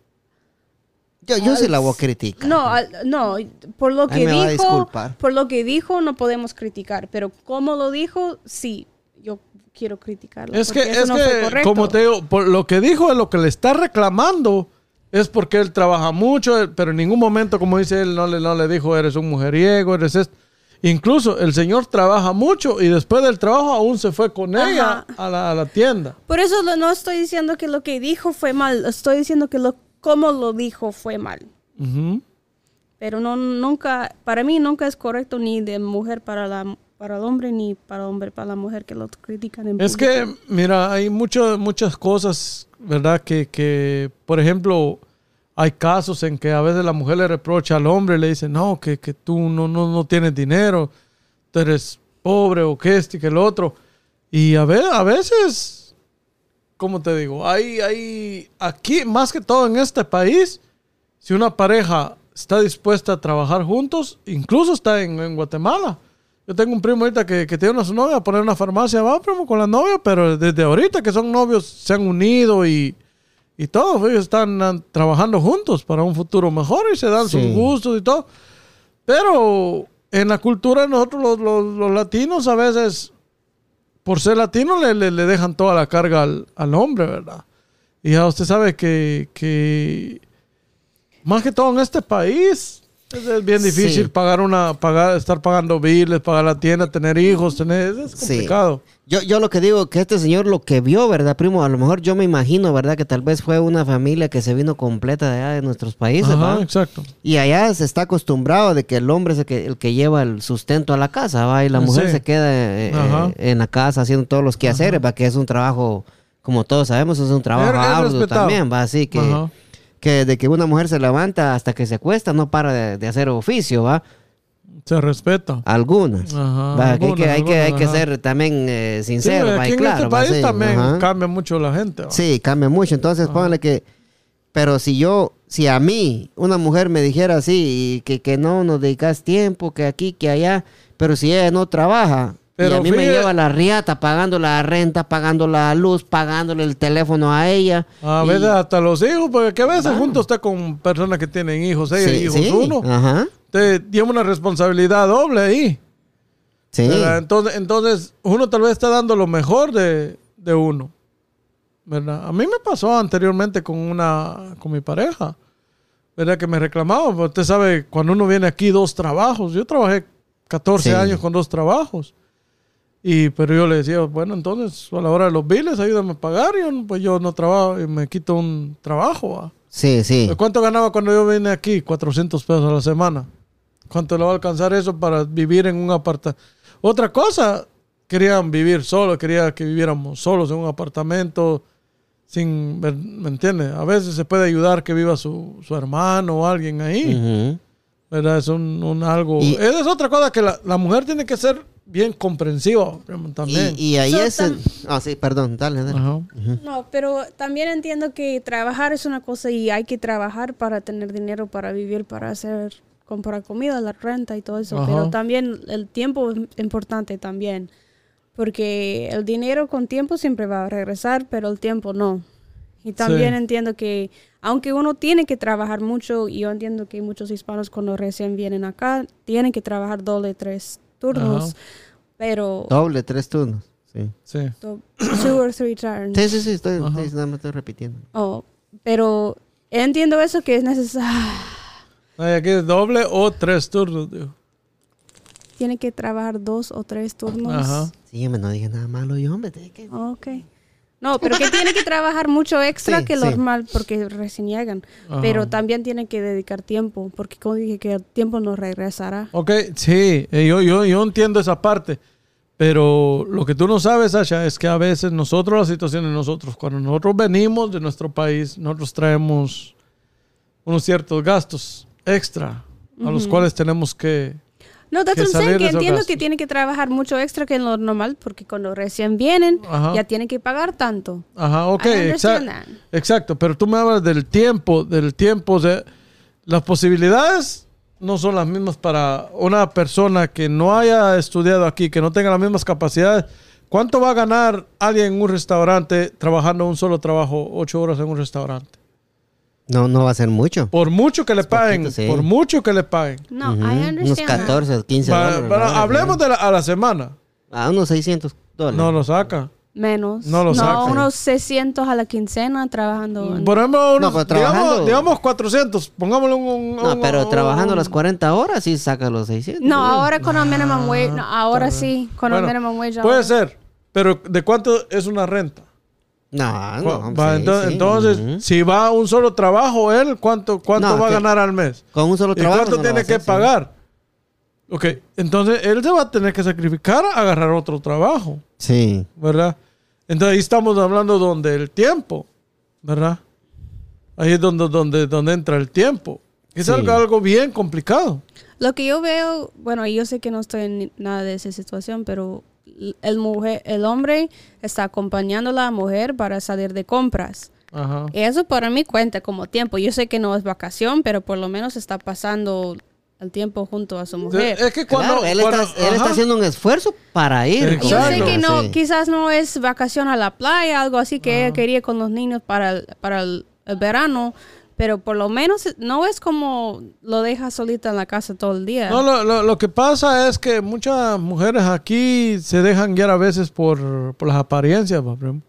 yo, yo sí la voy a criticar.
no, al- no, por lo que
me va a
dijo,
disculpar.
por lo que dijo no podemos criticar, pero cómo lo dijo, sí, quiero criticarlo.
Es que,
eso
es
no fue
que
correcto.
como te digo, por lo que dijo, lo que le está reclamando es porque él trabaja mucho, pero en ningún momento, como dice él, no le, no le dijo, eres un mujeriego, eres esto. Incluso el señor trabaja mucho y después del trabajo aún se fue con
Ajá.
ella a la, a la tienda.
Por eso no estoy diciendo que lo que dijo fue mal, estoy diciendo que lo cómo lo dijo fue mal.
Ujú.
Pero no nunca para mí nunca es correcto ni de mujer para la para el hombre ni para hombre para la mujer que lo critican en
Es
público.
que, mira, hay mucho- muchas cosas, ¿verdad? Que, que, por ejemplo, hay casos en que a veces la mujer le reprocha al hombre, le dice, no, que, que tú no, no, no tienes dinero, tú eres pobre o que este que el otro. Y a, ve- a veces, ¿cómo te digo? Hay, hay, aquí, más que todo en este país, si una pareja está dispuesta a trabajar juntos, incluso está en, en Guatemala. Yo tengo un primo ahorita que, que tiene a su novia a poner una farmacia, va primo con la novia, pero desde ahorita que son novios se han unido y, y todo, ellos están trabajando juntos para un futuro mejor y se dan sus gustos y todo. Pero en la cultura de nosotros los, los- los latinos a veces, por ser latinos, le, le- le dejan toda la carga al, al hombre, ¿verdad? Y ya usted sabe que, que más que todo en este país es, bien difícil
Sí.
pagar una, pagar, estar pagando biles, pagar la tienda, tener hijos, tener, es
Sí.
complicado.
Yo, yo lo que digo, que este señor lo que vio, ¿verdad, primo? A lo mejor yo me imagino, ¿verdad? Que tal vez fue una familia que se vino completa de allá de nuestros países,
Ajá,
¿va?
exacto.
Y allá se está acostumbrado de que el hombre es el que, el que lleva el sustento a la casa, ¿va? Y la
Sí.
mujer se queda eh,
Ajá.
eh, en la casa haciendo todos los quehaceres, ¿va? Que es un trabajo, como todos sabemos, es un trabajo arduo también, ¿va? Así que,
Ajá.
Que de que una mujer se levanta hasta que se acuesta, no para de, de hacer oficio, ¿va?
Se respeta.
Algunas.
Ajá,
Va, que hay, que,
algunas,
hay, que, hay que
algunas,
ser también eh,
Sí,
sincero, ¿va?
aquí
Y
en
claro,
este
¿va?
país
Sí,
también
ajá.
cambia mucho la gente. ¿va?
Sí, cambia mucho. Entonces, póngale que. Pero si yo, si a mí una mujer me dijera así, y que, que no nos dedicas tiempo, que aquí, que allá, pero si ella no trabaja, y
Pero
a mí me lleva la riata pagando la renta, pagando la luz, pagándole el teléfono a ella.
A
y-
veces hasta los hijos, porque que a veces juntos está con personas que tienen hijos, ella
Sí,
y hijos
sí,
uno.
Ajá.
Te lleva una responsabilidad doble ahí.
Sí.
¿verdad? Entonces, entonces, uno tal vez está dando lo mejor de, de uno. ¿verdad? A mí me pasó anteriormente con una con mi pareja. ¿Verdad? Que me reclamaba. pero Usted sabe, cuando uno viene aquí, dos trabajos. Yo trabajé 14
Sí.
años con dos trabajos. Y, pero yo le decía, bueno, entonces a la hora de los biles, ayúdame a pagar. Y yo, pues yo no trabajo y me quito un trabajo. ¿va?
Sí, sí.
¿Cuánto ganaba cuando yo vine aquí? 400 pesos a la semana. ¿Cuánto le va a alcanzar eso para vivir en un apartamento? Otra cosa, querían vivir solos, quería que viviéramos solos en un apartamento sin, ¿me entiendes? A veces se puede ayudar que viva su, su hermano o alguien ahí,
Ujú.
¿verdad? Es un, un algo...
Y-
Esa es otra cosa que la, la mujer tiene que ser bien comprensiva primo, también.
Y, y ahí
So,
es... el- Ah, sí, perdón, dale, dale.
Ajá.
No, pero también entiendo que trabajar es una cosa y hay que trabajar para tener dinero para vivir, para hacer, comprar comida, la renta y todo eso.
Ajá.
Pero también el tiempo es importante también. Porque el dinero con tiempo siempre va a regresar, pero el tiempo no. Y también
Sí.
entiendo que, aunque uno tiene que trabajar mucho, y yo entiendo que muchos hispanos cuando recién vienen acá, tienen que trabajar doble, tres turnos.
Ajá.
Pero,
Doble, tres turnos. Sí.
Sí.
do- [coughs] two or three turns.
Sí, sí, sí, estoy, sí, nada más estoy repitiendo.
Oh, pero entiendo eso que es necesario.
Ay, aquí es doble o tres turnos, digo.
Tiene que trabajar dos o tres turnos.
Ajá.
Sí, hombre, no dije nada malo yo, hombre. que-
Ok. No, pero que tiene que trabajar mucho extra
Sí,
que
sí.
normal porque recién llegan.
Ajá.
Pero también tiene que dedicar tiempo porque como dije que el tiempo no regresará.
Ok, sí, eh, yo, yo, yo entiendo esa parte. Pero lo que tú no sabes, Sasha, es que a veces nosotros, las situaciones nosotros, cuando nosotros venimos de nuestro país, nosotros traemos unos ciertos gastos extra a los cuales tenemos que...
No,
salir de
que entiendo
gastos.
que tiene que trabajar mucho extra que lo normal porque cuando recién vienen
Ajá.
ya tienen que pagar tanto.
Ajá, ok,
I
exa-
understand that.
exacto. Pero tú me hablas del tiempo, del tiempo, o sea, las posibilidades no son las mismas para una persona que no haya estudiado aquí, que no tenga las mismas capacidades. ¿Cuánto va a ganar alguien en un restaurante trabajando un solo trabajo, ocho horas en un restaurante?
No, no va a ser mucho.
Por mucho que le paguen,
poquito, sí.
por mucho que le paguen.
No,
Ujú,
I
Unos
understand. that.
14, 15
Va-
dólares.
para-
la hora,
hablemos
¿no?
de la, a la semana.
A unos 600 dólares.
No lo saca.
Menos.
No lo sacan.
unos 600 a la quincena trabajando.
ejemplo, unos-
pero
digamos,
trabajando-
digamos 400. Pongámosle un... un-
No,
un-
pero
un-
trabajando las 40 horas sí saca los 600.
No, ahora con el minimum wage. No, ahora sí, con
Bueno,
el minimum wage.
Puede
ahora.
ser, pero ¿de cuánto es una renta?
No, no.
va,
sí,
entonces,
sí.
entonces,
Ujú.
si va a un solo trabajo, él, ¿cuánto, cuánto
No,
va a ganar al mes?
Con un solo
¿Y
trabajo.
cuánto
no lo va
tiene que
hacer, sí.
pagar? Ok, entonces él se va a tener que sacrificar a agarrar otro trabajo,
Sí.
¿verdad? Entonces ahí estamos hablando donde el tiempo, ¿verdad? Ahí es donde, donde, donde entra el tiempo. Es
Sí.
algo, algo bien complicado.
Lo que yo veo, bueno, yo sé que no estoy en nada de esa situación, pero el, mujer, el hombre está acompañando a la mujer para salir de compras.
Ajá.
Eso para mí cuenta como tiempo. Yo sé que no es vacación, pero por lo menos está pasando el tiempo junto a su mujer.
Es que cuando...
Claro, él,
cuando-
está, él está haciendo un esfuerzo para ir.
Exacto.
Yo sé que no,
Sí.
quizás no es vacación a la playa, algo así que ella quería con los niños para el, para el, el verano, pero por lo menos no es como lo deja solita en la casa todo el día.
No, lo, lo- lo que pasa es que muchas mujeres aquí se dejan guiar a veces por, por las apariencias, pa, primo.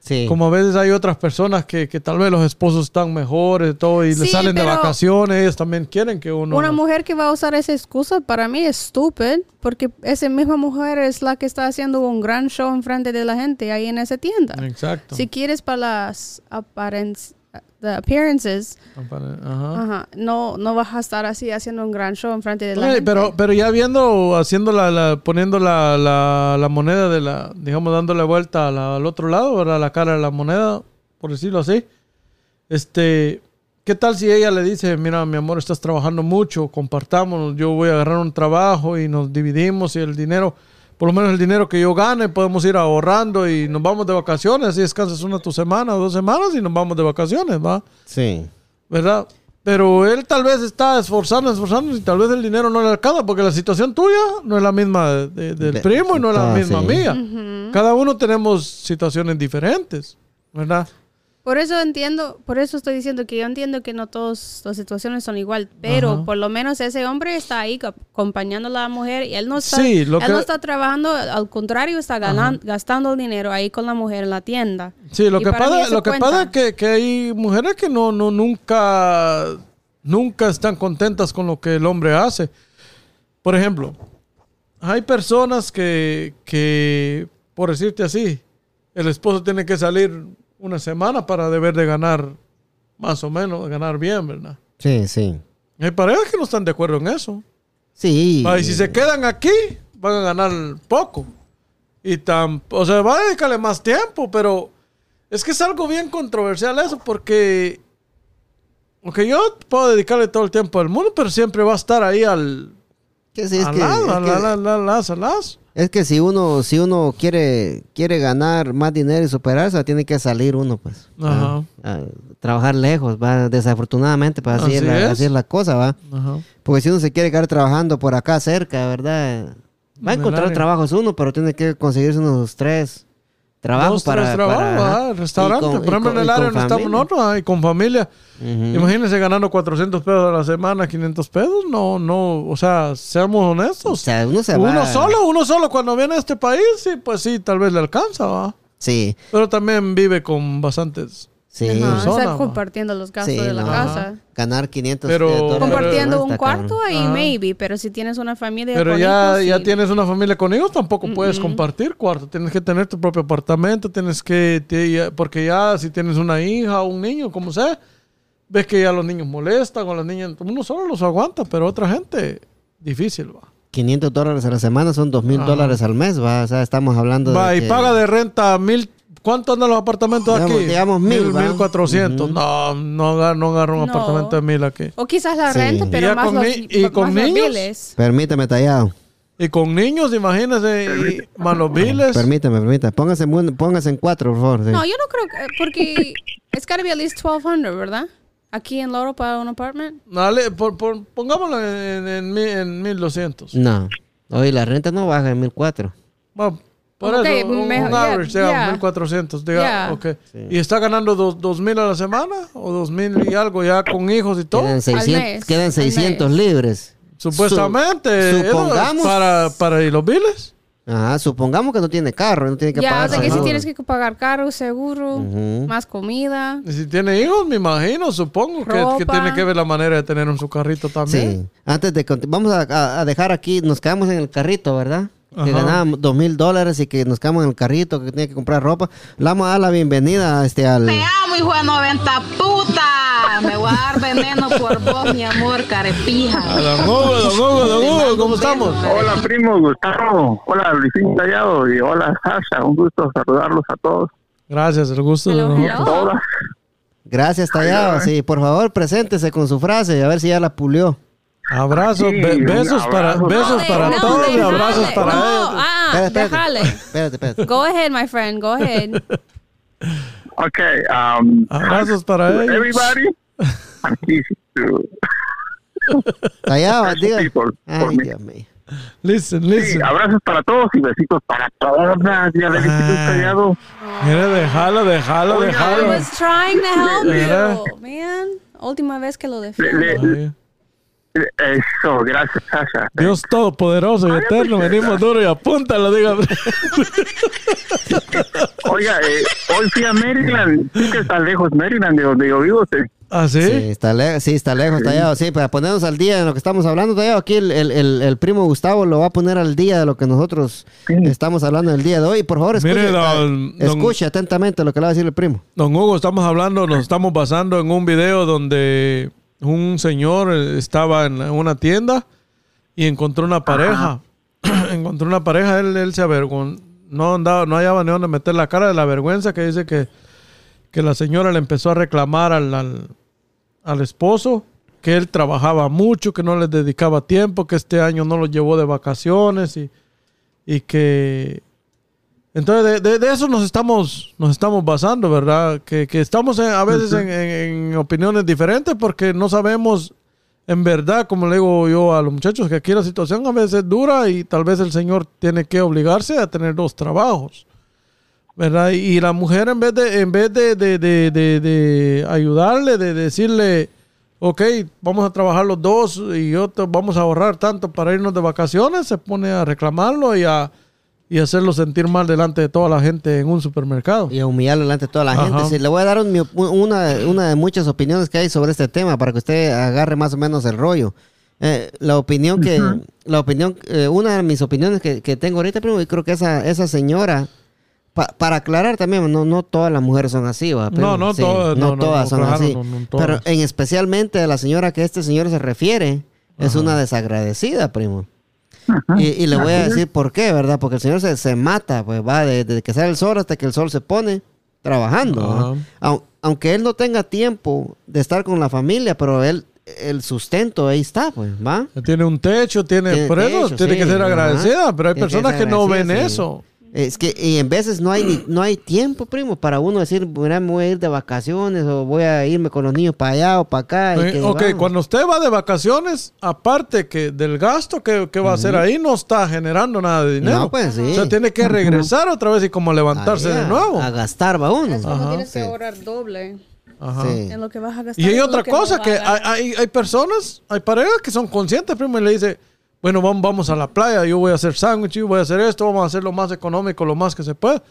Sí.
Como a veces hay otras personas que, que tal vez los esposos están mejores y todo y le
Sí,
salen de vacaciones, ellos también quieren que uno...
Una mujer que va a usar esa excusa para mí es estúpida, porque esa misma mujer es la que está haciendo un gran show en frente de la gente ahí en esa tienda.
Exacto.
Si quieres para las aparenc- the appearances,
Ajá.
ajá, no, no vas a estar así haciendo un gran show en frente de la gente.
pero, pero ya viendo, haciendo la, la- poniendo la, la, la moneda de la, digamos, dándole vuelta al otro lado, ¿verdad? La cara de la moneda, por decirlo así. Este, ¿qué tal si ella le dice, mira, mi amor, estás trabajando mucho, compartámonos, yo voy a agarrar un trabajo y nos dividimos y el dinero, por lo menos el dinero que yo gane, podemos ir ahorrando y nos vamos de vacaciones, así descansas una tu semana o dos semanas y nos vamos de vacaciones, ¿va?
Sí.
¿verdad? Pero él tal vez está esforzando, esforzando y tal vez el dinero no le alcanza porque la situación tuya no es la misma de- de- del
De-
primo y no es la
ah,
misma
sí.
mía. Cada uno tenemos situaciones diferentes, ¿verdad?
Por eso entiendo, por eso estoy diciendo que yo entiendo que no todas las situaciones son igual, pero
Ajá.
por lo menos ese hombre está ahí co- acompañando a la mujer y él no está,
Sí, lo
él
que-
no está trabajando, al contrario está ganan- gastando el dinero ahí con la mujer en la tienda.
Sí, lo
Y
que pasa, lo que pasa es que, que hay mujeres que no, no, nunca, nunca están contentas con lo que el hombre hace. Por ejemplo, hay personas que, que, por decirte así, el esposo tiene que salir una semana para deber de ganar más o menos, ganar bien, ¿verdad?
Sí, sí.
Hay parejas que no están de acuerdo en eso.
Sí.
Y si se quedan aquí, van a ganar poco. Y tan, o sea, va a dedicarle más tiempo, pero Es que es algo bien controversial eso, porque. Aunque yo puedo dedicarle todo el tiempo al mundo, pero siempre va a estar ahí al.
Que sí, es
al
que, es
al-
que-
al- al- al- al.
Es que si uno, si uno quiere, quiere ganar más dinero y superarse, tiene que salir uno, pues.
Ajá.
a- a trabajar lejos, va. Desafortunadamente, pues así,
Así
es la, así es la cosa, va.
Ajá.
Porque si uno se quiere quedar trabajando por acá cerca, ¿verdad? Va a encontrar trabajos uno, pero tiene que conseguirse unos tres
Dos, tres
para...
trabajos, ah, restaurante.
Con-
Por ejemplo, en el área donde estamos nosotros, y con familia.
Ujú.
Imagínense ganando 400 pesos a la semana, 500 pesos. No, no, o sea, seamos
O
honestos.
sea, uno se
uno
va...
solo, uno solo cuando viene a este país, sí, pues sí, tal vez le alcanza, va.
Sí,
Pero también vive con bastantes.
Sí.
Ajá,
persona,
estar
va.
compartiendo los gastos
Sí,
de la
no.
casa.
Ganar 500
Pero-
eh, dólares
Compartiendo
no
un cuarto, ahí
Ajá.
maybe, pero si tienes una familia
Pero
con
ya,
hijos,
ya
sí.
tienes una familia con hijos, tampoco puedes compartir cuarto. Tienes que tener tu propio apartamento, tienes que, te- ya- porque ya si tienes una hija o un niño, como sea, ves que ya los niños molestan o las niñas, uno solo los aguanta, pero otra gente, difícil, va.
500 dólares a la semana son 2 mil dólares al mes, va. O sea, estamos hablando
Va,
de
y
que-
paga de renta mil. ¿Cuánto andan los apartamentos
Digamos-
aquí?
digamos mil,
mil cuatrocientos. No, no, agar- no agarro un
No.
apartamento de mil aquí.
O quizás la
Sí.
renta,
Y
pero
ya
más
con
los,
y
más
con
los
niños.
biles.
Permíteme, tallado.
Y con niños, imagínense, y más los biles.
Permíteme, permítame. Póngase, en póngase en cuatro, por favor. sí.
No, yo no creo que, porque it's gotta be at least 1200, ¿verdad? Aquí en Loro para un apartment.
Dale, por, por- pongámoslo en, en, mil- en 1200.
No. Oye, la renta no baja en 1004.
Bueno, por
Ok,
eso, un,
mejor,
un
yeah,
average, digamos,
yeah.
1400. Diga,
Yeah.
ok. ¿Y está ganando dos, dos mil a la semana? ¿O dos mil y algo ya con hijos y todo?
Quedan 600,
mes,
quedan
al
600
mes.
libres.
Supuestamente.
Su-
es
supongamos.
Para, para, ¿y los biles?
Ajá, supongamos que no tiene carro, no tiene que
Ya,
pagar
o sea que si tienes que pagar carro, seguro,
Ujú.
más comida.
Y si tiene hijos, me imagino, supongo que, que tiene que ver la manera de tener en su carrito también.
Sí. Antes de vamos a- a dejar aquí, nos quedamos en el carrito, ¿verdad? Que
Ajá.
ganábamos dos mil dólares y que nos quedamos en el carrito, que tenía que comprar ropa. Le vamos a dar la bienvenida este, al...
Te amo, hijo de 90 puta. Me voy a dar veneno por vos, mi amor, carepija.
Don Hugo, don Hugo, don Hugo, ¿cómo estamos?
Hola, primo Gustavo. Hola, Luisín Tallado. Y hola, Sasha. Un gusto saludarlos a todos.
Gracias, el gusto de.
Todas.
Gracias, Tallado. Sí, por favor, preséntese con su frase, a ver si ya la pulió.
Abrazos,
Sí,
be- besos para,
abrazo.
besos
No,
para
no,
todos y abrazos para
No,
ellos.
ah,
Espérate, espérate.
déjale.
Espérate, espérate.
Go ahead, my friend, go ahead. [laughs]
Okay. Um,
Abrazos para ellos.
everybody. [laughs] Aquí,
Tallado, [laughs] diga.
Sí,
Ay. Dios mío.
Listen,
sí,
listen.
abrazos para todos y besitos para todas. Ya le
Ah.
Tallado.
Mira, déjalo, déjalo,
Oiga,
I
déjalo.
was trying to help you, man. Última vez que lo
Le-
defiendo.
Le- Eso, gracias, Sasha.
Dios todopoderoso y eterno, venimos duro y apúntalo, diga.
Oiga, eh, hoy fui a Maryland. Sí que está lejos Maryland de donde yo vivo. sí.
¿Ah, sí?
Sí, está lejos, sí, está lejos, Tallado. Sí, para ponernos al día en lo que estamos hablando, Tallado, aquí el, el- el- el primo Gustavo lo va a poner al día de lo que nosotros
Sí.
estamos hablando el día de hoy. Por favor, escuche,
Mire, don-
ah,
don-
escuche atentamente lo que le va a decir el primo.
Don Hugo, estamos hablando, nos estamos basando en un video donde un señor eh, estaba en una tienda y encontró una pareja. [clears throat] encontró una pareja, él, él se avergonzó. No, andaba, no hallaba ni dónde meter la cara de la vergüenza que dice que, que la señora le empezó a reclamar al, al, al esposo que él trabajaba mucho, que no le dedicaba tiempo, que este año no lo llevó de vacaciones y, y que entonces, de, de- de eso nos estamos, nos estamos basando, ¿verdad? Que, que estamos en- a veces en, en- en opiniones diferentes porque no sabemos, en verdad, como le digo yo a los muchachos, que aquí la situación a veces es dura y tal vez el Señor tiene que obligarse a tener dos trabajos, ¿verdad? Y, la mujer en vez de, en vez de, de- de- de- de ayudarle, de decirle, ok, vamos a trabajar los dos y yo te- vamos a ahorrar tanto para irnos de vacaciones, se pone a reclamarlo y a y hacerlo sentir mal delante de toda la gente en un supermercado.
Y humillarlo delante de toda la
Ajá.
gente. Sí, le voy a dar un- una, una de muchas opiniones que hay sobre este tema para que usted agarre más o menos el rollo. Eh, la opinión que, la opinión, eh, una de mis opiniones que, que tengo ahorita, primo, y creo que esa, esa señora, pa- para aclarar también, no, no todas las mujeres son así, ¿va, primo?
No, no
Sí,
todas, no, no,
todas
no,
son
claro,
así.
no, no todas.
Pero en especialmente a la señora que este señor se refiere, es una desagradecida, primo. Y, y le voy a decir por qué, ¿verdad? Porque el señor se, se mata, pues va de- desde que sale el sol hasta que el sol se pone. trabajando. Aunque él no tenga tiempo de estar con la familia, pero él, el sustento ahí está, pues, ¿va?
Tiene un techo, tiene,
Tiene
por eso
techo,
tiene
sí,
que ser agradecida, pero hay personas que no ven
sí.
eso.
Es que y en veces no hay ni- no hay tiempo, primo, para uno decir, mira, me voy a ir de vacaciones o voy a irme con los niños para allá o para acá. y
Eh,
que
ok,
vamos.
cuando usted va de vacaciones, aparte que del gasto que, que va a hacer ahí, no está generando nada de dinero.
No, pues, sí.
O sea, tiene que regresar otra vez y como levantarse de nuevo.
A gastar va uno.
Es como
Ajá.
tienes que
Sí.
ahorrar doble
Ajá.
Sí.
en lo que vas a gastar.
Y hay otra
que no
cosa, que
ganar.
hay, hay, hay personas, hay parejas que son conscientes, primo, y le dice, bueno, vamos, a la playa, yo voy a hacer sándwich, yo voy a hacer esto, vamos a hacer lo más económico, lo más que se pueda.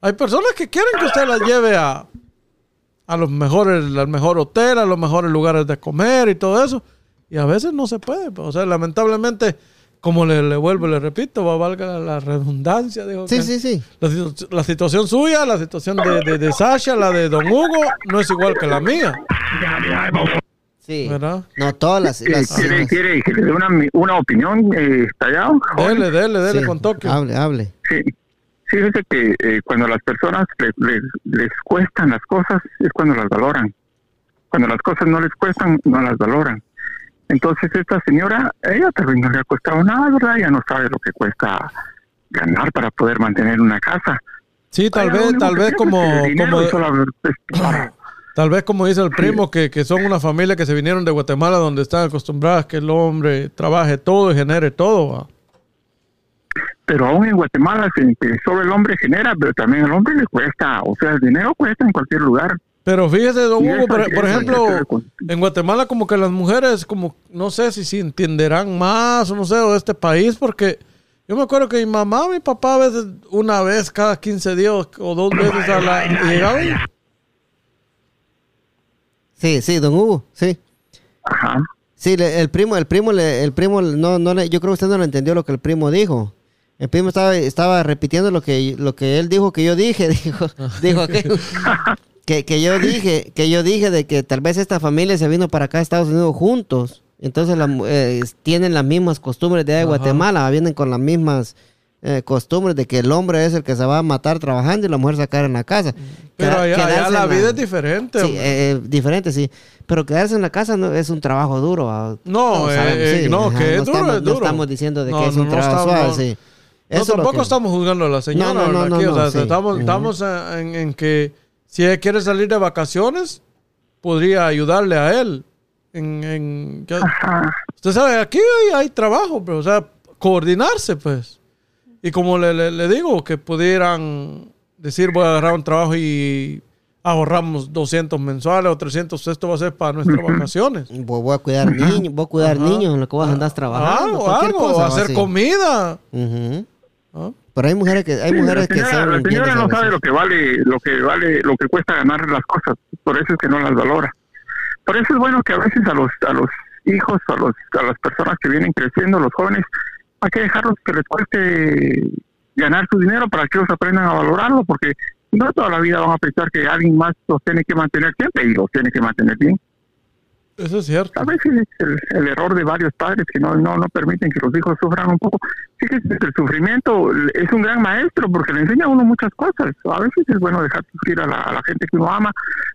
Hay personas que quieren que usted las lleve a, a los mejores, al mejor hotel, a los mejores lugares de comer y todo eso. Y a veces no se puede. pues, O sea, lamentablemente, como le, le vuelvo y le repito, va, valga la, la redundancia. Dijo
Sí,
que
sí, sí.
La situación suya, la situación de, de, de Sasha, la de Don Hugo, no es igual que la mía.
Sí.
¿Verdad?
No, todas las... Las-
¿Quiere, quiere que le dé una, una opinión, eh, Tallado?
Dele, dele, dele
sí,
con Tokio.
Hable, hable.
Sí. Fíjese que eh, cuando a las personas le- le- les cuestan las cosas es cuando las valoran. Cuando las cosas no les cuestan, no las valoran. Entonces esta señora, ella vez no le ha costado nada, ¿verdad? Ella no sabe lo que cuesta ganar para poder mantener una casa.
Sí, tal vez, tal vez como, como,
solo- es- [clears throat]
tal vez como dice el [clears throat] primo, que, que son una familia que se vinieron de Guatemala donde están acostumbradas que el hombre trabaje todo y genere todo. ¿va?
pero aún en Guatemala se- que solo el hombre genera, pero también el hombre le cuesta, o sea, el dinero cuesta en cualquier lugar.
Pero fíjese, don Hugo, por, ejemplo, en Guatemala como que las mujeres, como, no sé si, si entenderán más o no sé, o de este país, porque yo me acuerdo que mi mamá, mi papá a veces, una vez cada 15 días o dos veces a la... llegaban
Sí, sí, don Hugo, sí.
Ajá.
Sí, le- el primo, el primo, le- el primo, no, no, le- yo creo que usted no le entendió lo que el primo dijo. El primo estaba, estaba repitiendo lo que, lo que él dijo que yo dije, [laughs] dijo, dijo que, [laughs] que, que yo dije, que yo dije de que tal vez esta familia se vino para acá a Estados Unidos juntos. Entonces la eh, tienen las mismas costumbres de allá de
Ajá.
Guatemala, vienen con las mismas eh, costumbres de que el hombre es el que se va a matar trabajando y la mujer quedar en la casa.
Pero
Queda-
allá, allá
quedarse
la vida es diferente.
Sí,
hombre.
eh, diferente, sí. Pero quedarse en la casa no, es un trabajo duro. ah.
No, eh, eh, no, que es
no
duro,
estamos,
es
no
duro.
estamos diciendo de
No,
que es
no,
un
no
trabajo suave,
no.
sí.
No,
Eso es lo
tampoco
que-
estamos juzgando a la señora.
No, no, no,
Aquí,
no,
o sea,
no, sí.
estamos, estamos eh, en, en que si ella quiere salir de vacaciones, podría ayudarle a él. En, en- usted sabe, aquí hay, hay trabajo, pero, o sea, coordinarse, pues. Y como le, le- le digo, que pudieran decir, voy a agarrar un trabajo y ahorramos 200 mensuales o 300, esto va a ser para nuestras vacaciones.
Voy, voy a cuidar niños, voy a cuidar
Ajá.
niños en lo que vos andás trabajando.
Algo,
cualquier
algo,
cosa, va,
hacer comida. ¿ah?
Pero hay mujeres que, hay
Sí,
mujeres
la
que
señora,
son
la señora no sabe lo que vale, lo que vale, lo que cuesta ganar las cosas. Por eso es que no las valora. Por eso es bueno que a veces a los, a los hijos, a los, a las personas que vienen creciendo, los jóvenes, hay que dejarlos que les cueste ganar su dinero para que ellos aprendan a valorarlo, porque no toda la vida van a pensar que alguien más los tiene que mantener siempre y los tiene que mantener bien.
Eso es cierto.
A veces es el, el error de varios padres que no, no, no permiten que los hijos sufran un poco. Fíjese que el sufrimiento es un gran maestro porque le enseña a uno muchas cosas. A veces es bueno dejar sufrir a la, a la gente que uno ama.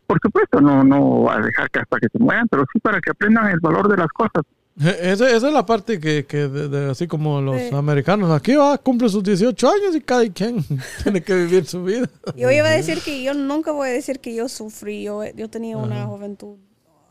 Por supuesto, no, no a dejar que hasta que se mueran, pero sí para que aprendan el valor de las cosas.
E- Esa, esa es la parte que, que de- de- así como los
Sí.
americanos, aquí va, cumple sus 18 años y cada quien [laughs] tiene que vivir su vida.
Yo iba a decir que yo nunca voy a decir que yo sufrí. Yo, yo tenía una juventud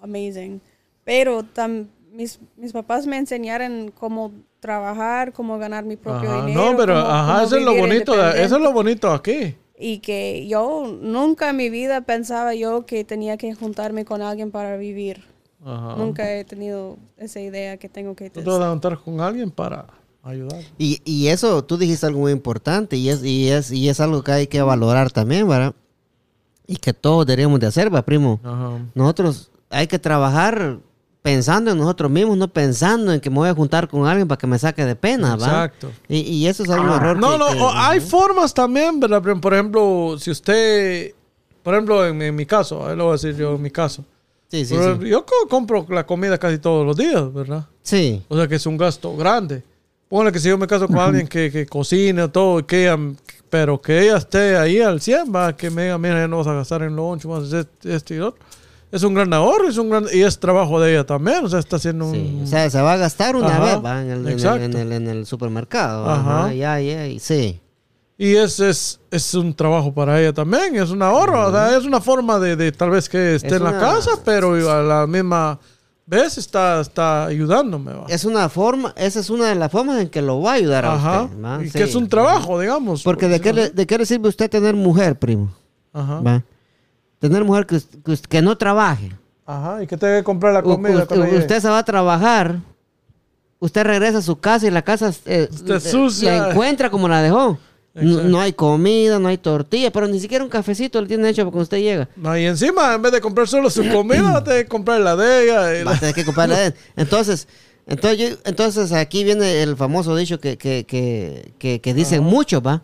amazing. Pero tam- mis, mis papás me enseñaron cómo trabajar, cómo ganar mi propio
Ajá,
dinero.
No, pero
cómo-
ajá,
cómo
eso es lo bonito, eso es lo bonito aquí.
Y que yo nunca en mi vida pensaba yo que tenía que juntarme con alguien para vivir.
Ajá.
Nunca he tenido esa idea que tengo que
Tú te vas a levantar con alguien para ayudar.
Y, y eso, tú dijiste algo muy importante y es, y, es, y es algo que hay que valorar también, ¿verdad? Y que todos deberíamos de hacer, ¿va, primo?
Ajá.
Nosotros hay que trabajar pensando en nosotros mismos, no pensando en que me voy a juntar con alguien para que me saque de pena, ¿va?
Exacto.
Y, y eso es algo error.
No,
que-
no,
que-
hay formas también, ¿verdad? Por- Por ejemplo, si usted, por ejemplo, en, en mi caso, ahí lo voy a decir yo en mi caso.
Sí, sí,
Pero
sí.
Yo co- compro la comida casi todos los días, ¿verdad?
Sí.
O sea que es un gasto grande. Póngale que si yo me caso con alguien que, que cocine o todo, que ella pero que ella esté ahí al 100, va, que me diga, mira, ya no vas a gastar en lunch, más este, este y lo otro. Es un gran ahorro, es un gran, y es trabajo de ella también, o sea, está haciendo
Sí,
un...
O sea, se va a gastar una
Ajá,
vez, ¿va? En el, en el-
exacto.
en el- en el supermercado.
Ajá.
Ajá. Ya, ya, y- sí.
Y es, es, es un trabajo para ella también, es un ahorro, o sea, es una forma de, de tal vez que esté
Es
en la
una-
casa, pero a la misma vez está, está ayudándome, va.
Es una forma, esa es una de las formas en que lo va a ayudar a usted. ¿va?
y
Sí.
que es un trabajo, digamos.
Porque ¿de qué, le, ¿de qué le sirve a usted tener mujer, primo?
Ajá,
¿Va? Tener mujer que, que que no trabaje.
ajá, y que tenga que comprar la
U-
comida.
usted,
cuando llegue.
usted se va a trabajar, usted regresa a su casa y la casa eh, eh,
sucia.
la encuentra como la dejó. No, hay comida, no hay tortilla, pero ni siquiera un cafecito le tiene hecho cuando usted llega.
No, y encima, en vez de comprar solo su comida, va a tener que comprar la de ella. y
Va
la-
a tener que comprarla [laughs] de él. Entonces, entonces, yo- entonces aquí viene el famoso dicho que, que, que, que, que dicen muchos, ¿va?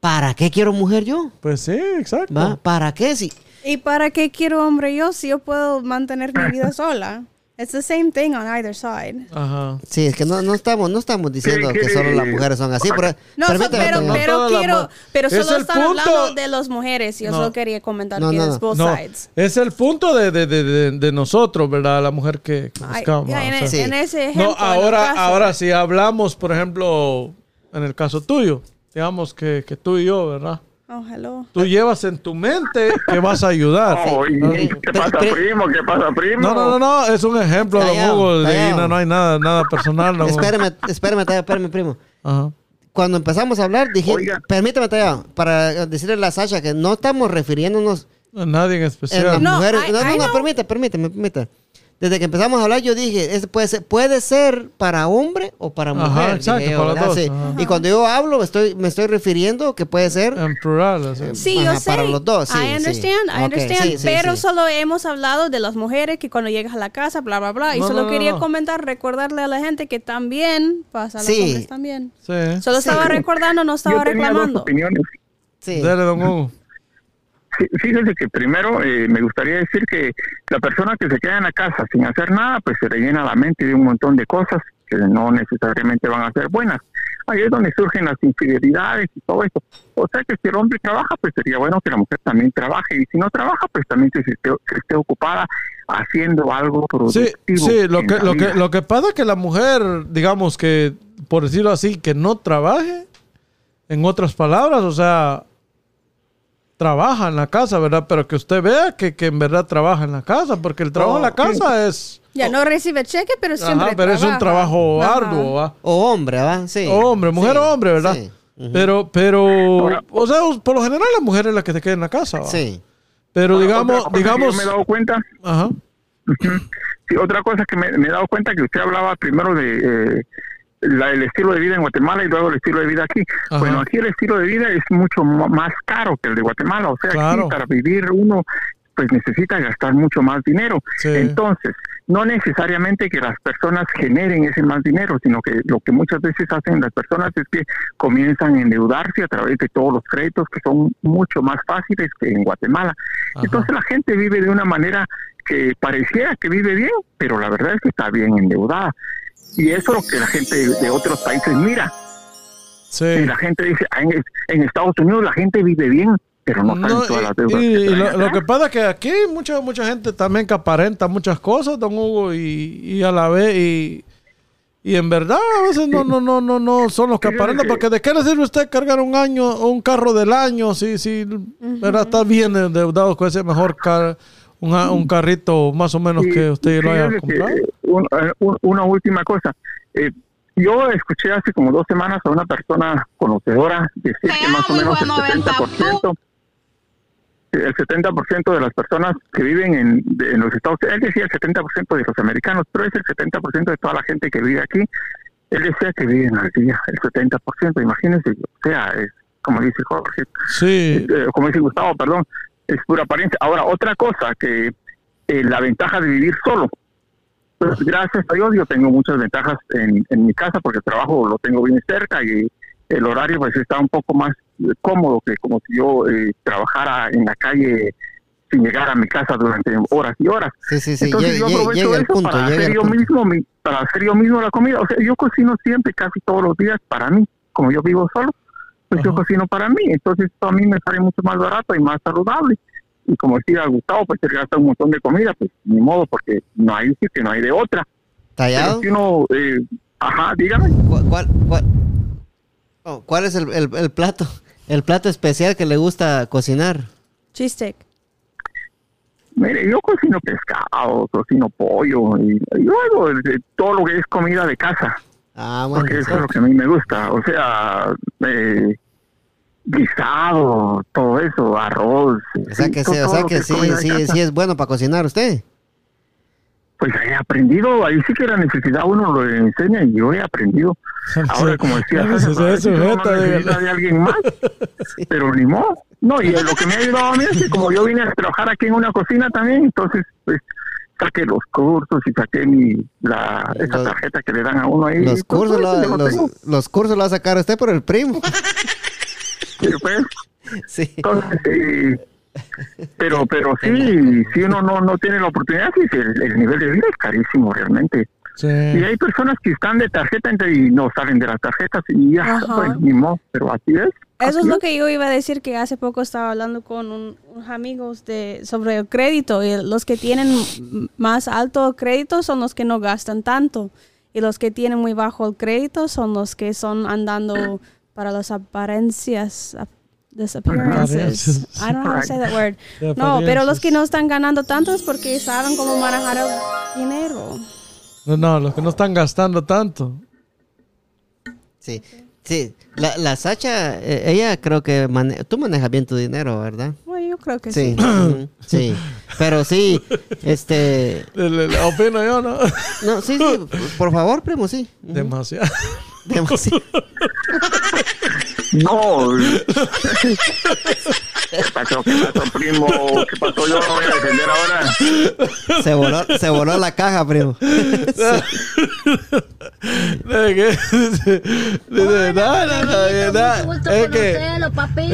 ¿Para qué quiero mujer yo?
Pues sí, exacto.
¿Va? ¿Para qué? Si,
¿Y para qué quiero hombre yo si yo puedo mantener mi vida sola? It's the same thing on either side.
Ajá.
sí, es que no, no estamos, no estamos diciendo
¿Qué
que solo las mujeres son así. Pero,
No, so- pero,
no
pero quiero, pero
Es
solo
el
están
punto-
hablando de las mujeres. Yo
No.
solo quería comentar
No,
que
no,
es
no.
both
No,
sides.
es el punto de, de, de, de, de nosotros, ¿verdad? La mujer que que
Ay,
buscamos.
ya, en,
o sea.
Sí.
en ese ejemplo.
No, ahora,
caso.
ahora si hablamos, por ejemplo, en el caso tuyo, digamos que, que tú y yo, ¿verdad?
Oh, hello.
Tú llevas en tu mente que vas a ayudar.
Oh. ¿Qué pasa,
Pri-
primo? ¿Qué pasa, primo?
No, no, no, no, es un ejemplo, don
Callao,
Hugo. de- no, no hay nada, nada personal. No.
espérame, espérame, Taya, espérame, primo.
Ajá.
Cuando empezamos a hablar, dije,
Oiga.
permítame, Taya, para decirle a la Sasha que no estamos refiriéndonos
A Nadie en
en
especial.
No,
mujeres.
I-
No, no,
I
no,
know.
permite, permíteme, permíteme. Desde que empezamos a hablar, yo dije, es- puede, ser, puede ser para hombre o para
Ajá,
mujer.
exacto,
dije yo,
para los
¿verdad?
dos,
Sí.
ajá.
Y cuando yo hablo, estoy, me estoy refiriendo que puede ser
En plural. o sea.
Sí,
Ajá,
yo sé.
para los dos, sí,
I
sí.
understand, I understand. pero
sí.
solo hemos hablado de las mujeres que cuando llegas a la casa, bla, bla, bla. Y
No,
solo
no, no,
quería
no.
comentar, recordarle a la gente que también pasa a los
Sí.
hombres también.
Sí.
Solo estaba recordando, no
Yo
estaba
dos
reclamando.
opiniones.
Sí.
Dale, don [laughs] Hugo.
Fíjese que primero eh, me gustaría decir que la persona que se queda en la casa sin hacer nada, pues se le llena la mente de un montón de cosas que no necesariamente van a ser buenas. Ahí es donde surgen las infidelidades y todo eso. O sea que si el hombre trabaja, pues sería bueno que la mujer también trabaje. Y si no trabaja, pues también que se esté, que esté ocupada haciendo algo productivo.
sí, lo que, lo, que, lo que pasa es que la mujer, digamos que, por decirlo así, que no trabaje, en otras palabras, o sea, trabaja en la casa, ¿verdad? Pero que usted vea que, que en verdad trabaja en la casa, porque el trabajo en la casa es...
Ya no recibe cheque, pero siempre
Ajá, pero es un
trabaja.
trabajo
Ajá.
arduo, ¿va?
O hombre, ¿va? Sí.
Hombre, mujer
Sí,
o hombre, ¿verdad?
Sí. Ujú.
Pero, pero,
Ahora-
o sea, por lo general la mujer es la que se queda en la casa, ¿va?
Sí.
Pero
Otra
digamos, digamos,
me he dado cuenta
ajá.
Sí, otra cosa que me, me he dado cuenta que usted hablaba primero de eh, la- el estilo de vida en Guatemala y luego el estilo de vida aquí.
Ajá.
Bueno, aquí el estilo de vida es mucho más caro que el de Guatemala. O sea,
Claro.
aquí para vivir uno pues necesita gastar mucho más dinero.
Sí.
Entonces, no necesariamente que las personas generen ese más dinero, sino que lo que muchas veces hacen las personas es que comienzan a endeudarse a través de todos los créditos que son mucho más fáciles que en Guatemala.
Ajá.
Entonces la gente vive de una manera que pareciera que vive bien, pero la verdad es que está bien endeudada. Y eso es lo que la gente de otros países mira.
sí.
Y la gente dice, "Ah, en, en Estados Unidos la gente vive bien, pero no,
No,
todas las
y,
deudas.
y-
que
y
traen
lo, que pasa es que aquí hay mucha, mucha gente también que aparenta muchas cosas, don Hugo, y, y a la vez, y, y en verdad a veces no, no, no, no, no son los que aparentan, porque de qué le sirve usted cargar un año un carro del año si, si ¿verdad? está bien endeudado con ese mejor car, un, un carrito más o menos
Sí,
que usted lo haya
fíjese que,
comprado.
Un- eh, un- una última cosa. Eh, yo escuché hace como dos semanas a una persona conocedora decir
Te
que más o menos el
de 90
70%, el 70% de las personas que viven en, de- en los Estados Unidos, él decía el 70% de los americanos, pero es el 70% de toda la gente que vive aquí. Él decía que viven al día, el 70%, imagínense, o sea, es como dice Jorge,
Sí,
eh, como dice Gustavo, perdón, es pura apariencia. Ahora, otra cosa, que eh, la ventaja de vivir solo. Pues, gracias a Dios yo tengo muchas ventajas en, en mi casa porque el trabajo lo tengo bien cerca y el horario pues está un poco más cómodo que como si yo eh, trabajara en la calle sin llegar a mi casa durante horas y horas.
Sí, sí, sí.
Entonces
Llega,
yo aprovecho eso
punto,
para hacer yo
punto.
mismo mi, para hacer yo mismo la comida. O sea, yo cocino siempre, casi todos los días para mí, como yo vivo solo. pues yo cocino para mí. Entonces esto a mí me sale mucho más barato y más saludable. Y como decía Gustavo, pues se gasta un montón de comida, pues ni modo, porque no hay que no hay de otra. Pero
¿Tallado?
si uno, eh, ajá, dígame.
¿Cuál, cuál, cuál- oh, cuál es el, el- el plato? El plato especial que le gusta cocinar.
Cheesesteak.
Mire, yo cocino pescado, cocino pollo, y yo hago de- todo lo que es comida de casa.
Ah, bueno.
porque eso es lo que a mí me gusta. O sea, eh, guisado, todo eso, arroz.
O sea que, sí, o sea que sí, sí, sí es bueno para cocinar usted.
Pues he aprendido, ahí sí que la necesidad uno lo enseña y yo he aprendido. [laughs] Ahora, como decía, [laughs]
La necesidad
César,
es
uno
sujeta,
necesita
dígale.
de alguien más, [laughs] pero ni modo. No, y lo que me ha ayudado a mí es que como yo vine a trabajar aquí en una cocina también, entonces pues saqué los cursos y saqué mi, la, esa
Los-
tarjeta que le dan a uno ahí.
Los
Pues,
cursos,
pues,
lo- los cursos lo va a sacar usted por el primo.
Pero, pues,
Sí.
Entonces, eh, pero [laughs] pero sí, si uno no, no tiene la oportunidad, sí, el, el nivel de vida es carísimo realmente.
Sí.
Y hay personas que están de tarjeta y no salen de las tarjetas y ya,
Ajá.
pues ni modo, pero así es.
Eso es lo que yo iba a decir, que hace poco estaba hablando con un- unos amigos de, sobre el crédito y los que tienen más alto crédito son los que no gastan tanto y los que tienen muy bajo el crédito son los que son andando para las apariencias. ap- disappearances.
Apariencias.
I don't know how to say that word. [laughs]
De
No, pero los que no están ganando tanto es porque saben cómo manejar el dinero.
No, no, los que no están gastando tanto.
Sí. Sí. La, la Sacha, eh, ella creo que mane- tú manejas bien tu dinero, ¿verdad?
Bueno, yo creo que
Sí.
sí.
Pero sí, [laughs] este.
Le- le- le opino yo, ¿no?
No, sí, sí. Por favor, primo, sí.
Demasiado.
Demasiado. [laughs]
No. ¿Qué pasó? ¿Qué pasó, primo? ¿Qué pasó? Yo no voy a defender ahora.
Se voló, se voló la caja, primo.
¿De qué? Dice, dice, no, no, no, que no, es que,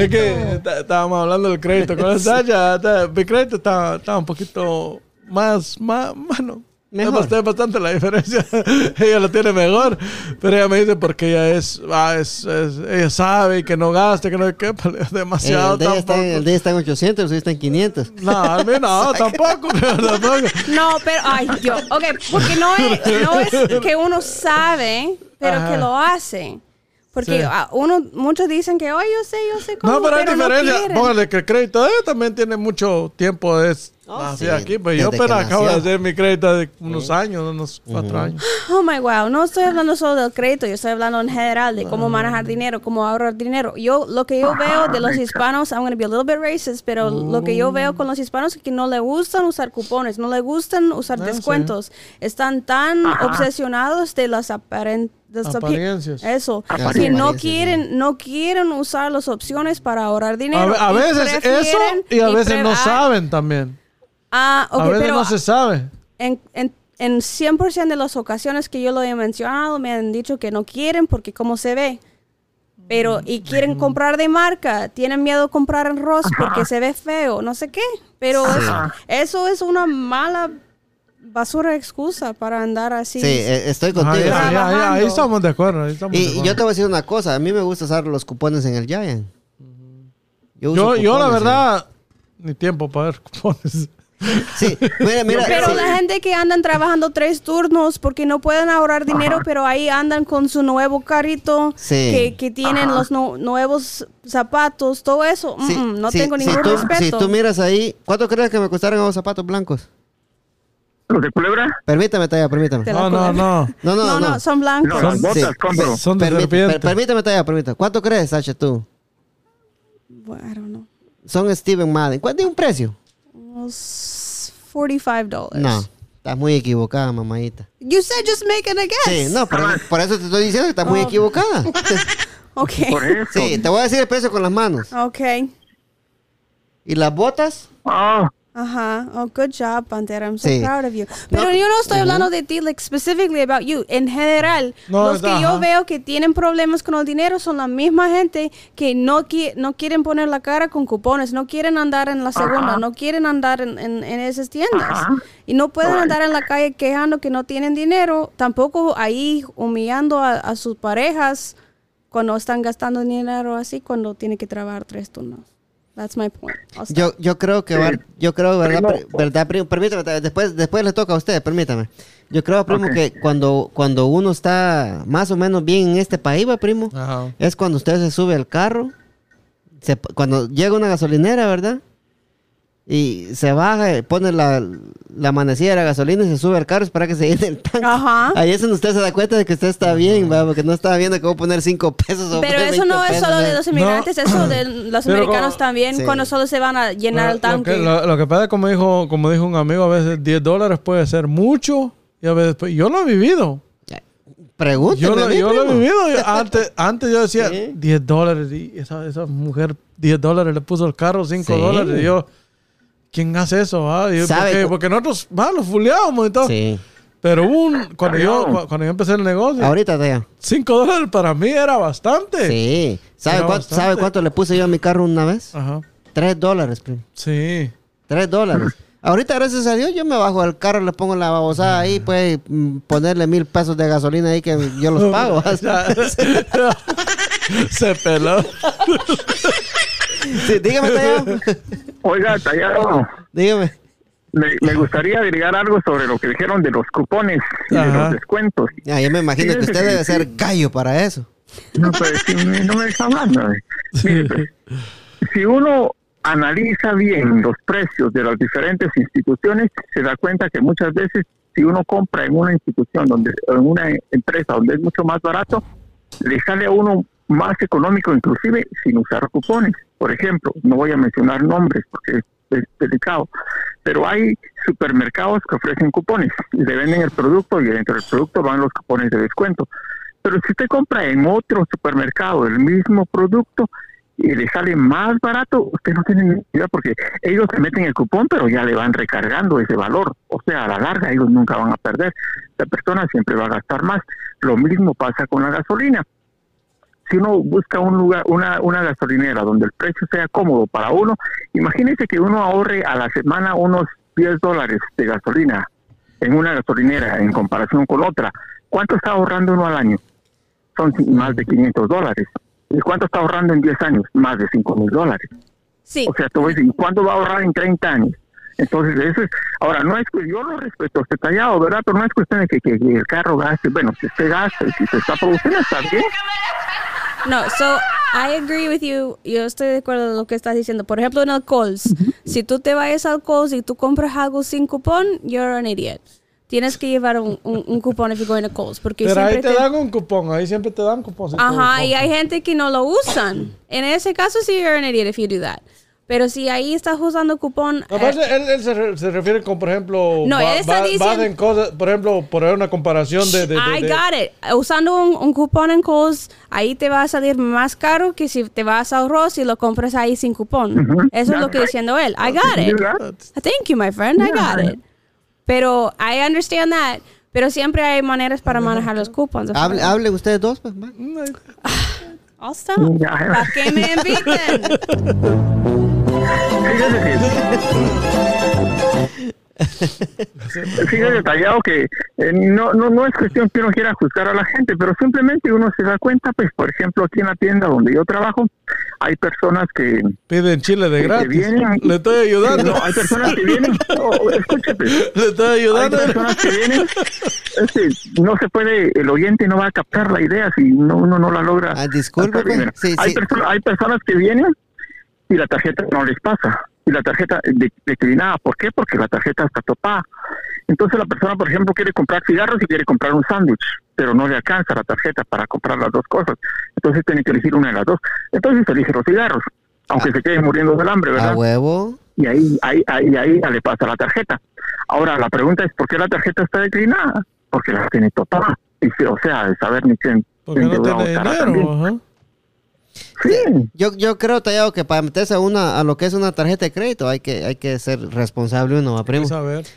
es que está- estábamos hablando del crédito con esa ya, está- mi crédito está, está un poquito más, más, bueno, es
Mejor.
bastante, bastante la diferencia. [laughs] ella lo tiene mejor, pero ella me dice porque ella es, ah, es, es- ella sabe que no gaste, que no que [laughs] es demasiado
El ella está, el está en 800, el suyo está en 500.
No, a mí no, [laughs] tampoco, tampoco.
No, pero, ay, Dios. Ok, porque no es, no es que uno sabe, pero
Ajá.
que lo hace. Porque
Sí.
ah, uno, muchos dicen que, ay, yo sé, yo sé cómo,
No, pero hay
no
diferencia.
quieren.
Póngale que el crédito ella también tiene mucho tiempo. Es
Oh, sí,
aquí. Pues yo
desde
pero acabo de hacer mi crédito de unos años, unos cuatro años.
Oh my wow, no estoy hablando solo del crédito, yo estoy hablando en general de cómo manejar dinero, cómo ahorrar dinero. Yo lo que yo veo de los hispanos, I'm going to be a little bit racist, pero lo que yo veo con los hispanos es que no le gustan usar cupones, no le gustan usar
Ah, sí.
descuentos. Están tan obsesionados de las aparen- de las api-
Apariencias.
Eso,
Apariencias.
que no quieren no quieren usar las opciones para ahorrar dinero.
a
y
veces eso y a veces no
ah,
saben también.
Ah, ok,
a veces
pero
no se sabe.
en, en, en 100% de las ocasiones que yo lo he mencionado, me han dicho que no quieren porque cómo se ve. Pero, y quieren comprar de marca, tienen miedo a comprar en Ross porque se ve feo, no sé qué. Pero
Sí.
eso, eso es una mala basura de excusa para andar así.
Sí, eh, estoy contigo.
ya, ya, ya, ahí estamos de acuerdo. ahí estamos de
Y, y
acuerdo.
yo te voy a decir una cosa, a mí me gusta usar los cupones en el Giant. Yo, uso
yo, yo la
cupones,
verdad, ni tiempo para ver cupones.
Sí, mira, mira.
Pero
sí.
la gente que andan trabajando tres turnos porque no pueden ahorrar dinero, pero ahí andan con su nuevo carrito,
Sí.
que, que tienen los nu- nuevos zapatos, todo eso.
Sí,
mm, no
sí,
tengo
si
ningún
tú-
respeto.
Si tú miras ahí, ¿cuánto crees que me costaron esos zapatos blancos?
¿Los de culebra?
Permítame, Taya, permítame.
No, no, no.
No, no,
No,
no.
no, son blancos.
No, las botas
Sí.
compro.
Son de serpiente.
per- permítame, Taya, permítame. ¿Cuánto crees, Sacha, tú?
Don't know.
Son Steven Madden. ¿Cuánto es un precio?
Unos $45.
No, estás muy equivocada, mamadita.
You said just making a guess.
Sí, no, por eso, por eso te estoy diciendo que estás muy
Oh.
equivocada. [laughs]
Okay.
Por eso.
Sí, te voy a decir el precio con las manos.
Okay.
¿Y las botas?
Ah,
Ajá. Oh, good job, Pantera. I'm so
Sí.
proud of you. Pero
No.
yo no estoy hablando de ti, like, specifically about you. En general,
No,
los que yo veo que tienen problemas con el dinero son la misma gente que no, qui- no quieren poner la cara con cupones, no quieren andar en la segunda, no quieren andar en, en- en esas tiendas. Y no pueden andar en la calle quejando que no tienen dinero, tampoco ahí humillando a, a sus parejas cuando están gastando dinero así, cuando tiene que trabajar tres turnos. That's my point. I'll stop.
Yo, yo creo que va,
Sí.
yo creo, ¿verdad?
Primo.
pri- ¿verdad, primo? Permítame, después, después le toca a usted, permítame. Yo creo, primo, que cuando, cuando uno está más o menos bien en este país, va, primo,
Ajá.
es cuando usted se sube al carro, se- cuando llega una gasolinera, ¿verdad? Y se baja, pone la, la manecilla de la gasolina y se sube al carro para que se llene el tanque.
Ajá.
Ahí es donde usted se da cuenta de que usted está bien, va, porque no estaba viendo cómo poner cinco pesos o
Pero eso
20
no es
pesos,
solo de
¿eh?
los inmigrantes, eso de [clears throat] los
Pero
americanos
como-
también,
Sí.
cuando solo se van a llenar el
Lo
tanque.
que, lo, lo que pasa es como dijo, como dijo un amigo, a veces 10 dólares puede ser mucho y a veces pues, yo lo he vivido.
Pregúnteme
Yo lo, yo lo he vivido. Yo- [laughs] antes, antes yo decía
Sí.
10 dólares y esa, esa mujer 10 dólares le puso el carro 5
Sí.
dólares. Y yo, ¿quién hace eso? ah? Y yo,
¿Sabe
porque, nosotros, va, los fuleábamos y todo.
Sí.
Pero un, cuando, yo, cuando yo empecé el negocio,
Ahorita, Teo.
5 dólares para mí era bastante.
Sí. ¿Sabe,
Era
cuánto,
bastante.
¿Sabe cuánto le puse yo a mi carro una vez?
Ajá.
Tres dólares, primo.
Sí.
Tres dólares. Ahorita, gracias a Dios, yo me bajo al carro, le pongo la babosada ahí, pues mm, ponerle mil pesos de gasolina ahí que yo los [laughs] pago. [laughs]
Se peló. [laughs]
sí, dígame, Teo.
Oiga, Tallado,
dígame.
me, me gustaría agregar algo sobre lo que dijeron de los cupones y de los descuentos.
Ah, yo me imagino que usted debe ser gallo para eso.
No, pues, si me- no me deja hablar. ¿no? Mire, pues, si uno analiza bien los precios de las diferentes instituciones, se da cuenta que muchas veces si uno compra en una institución, donde en una empresa donde es mucho más barato, le sale a uno más económico inclusive sin usar cupones. Por ejemplo, no voy a mencionar nombres porque es, delicado, pero hay supermercados que ofrecen cupones y le venden el producto y dentro del producto van los cupones de descuento. Pero si usted compra en otro supermercado el mismo producto y le sale más barato, usted no tiene ni idea porque ellos se meten el cupón, pero ya le van recargando ese valor. O sea, a la larga ellos nunca van a perder. La persona siempre va a gastar más. Lo mismo pasa con la gasolina. Si uno busca un lugar, una, una gasolinera donde el precio sea cómodo para uno, imagínese que uno ahorre a la semana unos 10 dólares de gasolina en una gasolinera en comparación con otra. ¿Cuánto está ahorrando uno al año? Son más de 500 dólares. ¿Y cuánto está ahorrando en 10 años? Más de 5 mil dólares.
Sí,
O sea, tú ves, ¿y cuánto va a ahorrar en 30 años? Entonces, eso es, ahora, no es que yo lo respeto, esté tallado, ¿verdad? Pero no es cuestión de que, que- que el carro gaste, bueno, si usted gasta y si se está produciendo, está bien.
No, so I agree with you. Yo estoy de acuerdo con lo que estás diciendo. Por ejemplo, en el Coles, si tú te vayas al Coles y tú compras algo sin cupón, you're an idiot. Tienes que llevar un, un, un cupón if you're going to Coles, porque
Pero ahí te
te-
dan un cupón. Ahí siempre te dan cupón. si
Ajá, y hay gente que no lo usan. En ese caso sí you're an idiot if you do that. Pero si ahí estás usando cupón, eh,
Aparte, él, él se, re- se refiere con, por ejemplo,
No, él está diciendo-
basen cosas, por ejemplo, por una comparación de... de, de-
I
de-
got it. Usando un, un cupón en Kohl's, ahí te va a salir más caro que si te vas a ahorrar si lo compras ahí sin cupón.
Ujú.
Eso es lo
That's
que
right.
diciendo él. I got it.
got it.
Thank you, my friend. I got
Yeah.
it. Pero I understand that. Pero siempre hay maneras para manejar los cupones.
Hable, hable ustedes dos, pues. va.
I'll stop. ¿Para qué me [laughs] inviten?
Fíjese que, detallado que eh, no, no, no es cuestión que uno quiera juzgar a la gente, pero simplemente uno se da cuenta, pues, por ejemplo, aquí en la tienda donde yo trabajo, hay personas que
Piden chile de gratis.
vienen-
Le estoy ayudando.
No, hay personas que vienen, oh, escúchate,
Le estoy
hay
ayudando.
personas que vienen, este, no se puede, el oyente no va a captar la idea si no, uno no la logra.
Ah, disculpe, pues. Sí,
hay,
sí.
perso- hay personas que vienen y la tarjeta no les pasa, y la tarjeta de- declinada, ¿por qué? Porque la tarjeta está topada. Entonces la persona, por ejemplo, quiere comprar cigarros y quiere comprar un sándwich, pero no le alcanza la tarjeta para comprar las dos cosas. Entonces tiene que elegir una de las dos. Entonces elige los cigarros, aunque se quede muriendo del hambre, ¿verdad?
A huevo.
y ahí, ahí, ahí, ahí ya le pasa la tarjeta. Ahora, la pregunta es, ¿por qué la tarjeta está declinada? Porque la tiene topada. Y, sí, o sea, de saber ni quién
Porque no tiene dinero.
también.
Ajá.
Sí,
Yo, yo creo, Tallado, que para meterse a una a lo que es una tarjeta de crédito hay que hay que ser responsable uno, ¿va, primo?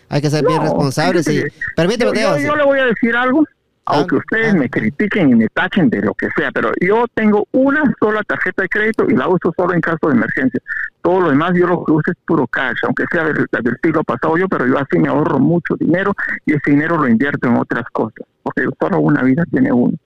Hay que ser bien responsable. Sí. Permíteme,
yo, yo- yo le voy a decir algo, aunque
Ah,
ustedes
ah.
me critiquen y me tachen de lo que sea, pero yo tengo una sola tarjeta de crédito y la uso solo en caso de emergencia. Todo lo demás yo lo que uso es puro cash, aunque sea del, del siglo pasado yo, pero yo así me ahorro mucho dinero y ese dinero lo invierto en otras cosas, porque solo una vida tiene uno.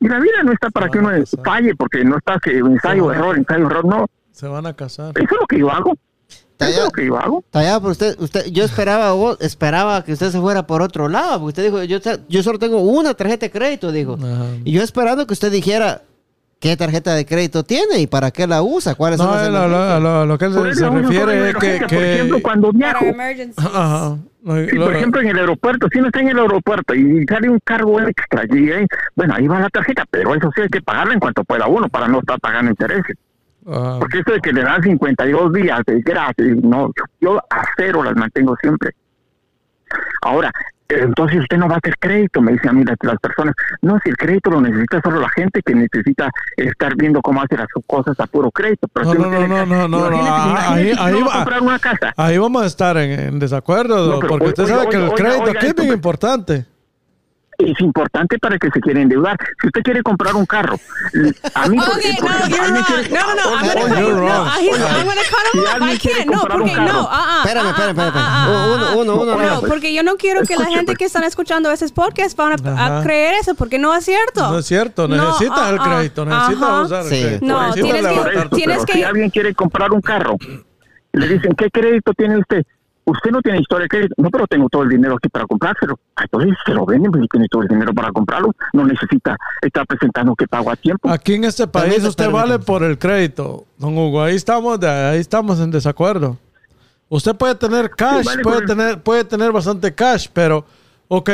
Y la vida no está para que uno falle, porque no está que ensayo, error, ensayo, error, no.
Se van a casar.
Eso es lo que yo hago. Eso es
Tallado,
lo que yo hago.
tallado, pero usted, usted, yo esperaba, vos- esperaba que usted se fuera por otro lado, porque usted dijo, yo, yo solo tengo una tarjeta de crédito, dijo.
Ajá.
Y yo esperando que usted dijera qué tarjeta de crédito tiene y para qué la usa, cuáles son
No,
las
él a lo, lo- que él
Por
se,
uno
refiere es que...
Por ejemplo, cuando viajo,
ajá.
Sí, por ejemplo, en el aeropuerto, si no está en el aeropuerto y sale un cargo extra allí, ¿eh? bueno, ahí va la tarjeta, pero eso sí hay que pagarla en cuanto pueda uno para no estar pagando intereses.
ajá.
Porque eso de que le dan 52 días de gratis, no, yo a cero las mantengo siempre. Ahora, entonces usted no va a hacer crédito, me dicen a mí las, las personas. No, si el crédito lo necesita solo la gente que necesita estar viendo cómo hace las cosas a puro crédito. Pero
No,
si
no, no, no, no, no, ah, ahí-
si
ahí
uno
va.
a comprar una casa.
Ahí vamos a estar en, en desacuerdo,
No,
porque usted sabe que el crédito aquí es bien importante.
Es importante para el que se quiere endeudar. Si usted quiere comprar un carro, a mí,
Okay,
por
no, you're wrong.
quiere-
No, no, no, I'm
Oiga,
gonna,
oiga,
You're
no, I'm gonna cut
Si
off. I can't. No, porque no. Ah, ah,
Espérame, espérame, espérame.
ah,
Uno, uno, uno,
Oiga,
No,
pues,
porque yo no quiero que la gente
pues.
que están escuchando esos podcasts van a, a creer eso, porque no es cierto.
No es cierto,
No,
necesitas
ah,
el crédito, necesitas usar el
Sí.
crédito.
No,
necesitas
tienes que- tienes que-
si alguien quiere comprar un carro, le dicen, ¿qué crédito tiene usted? Usted no tiene historia de crédito. No, pero tengo todo el dinero aquí para comprárselo. Ah, Entonces se lo venden, si tiene todo el dinero para comprarlo. No necesita estar presentando que pago a tiempo.
Aquí en este país usted vale por el crédito, don Hugo. Ahí estamos, de- ahí estamos en desacuerdo. Usted puede tener cash,
vale
puede
el-
tener, puede tener bastante cash, pero, ok,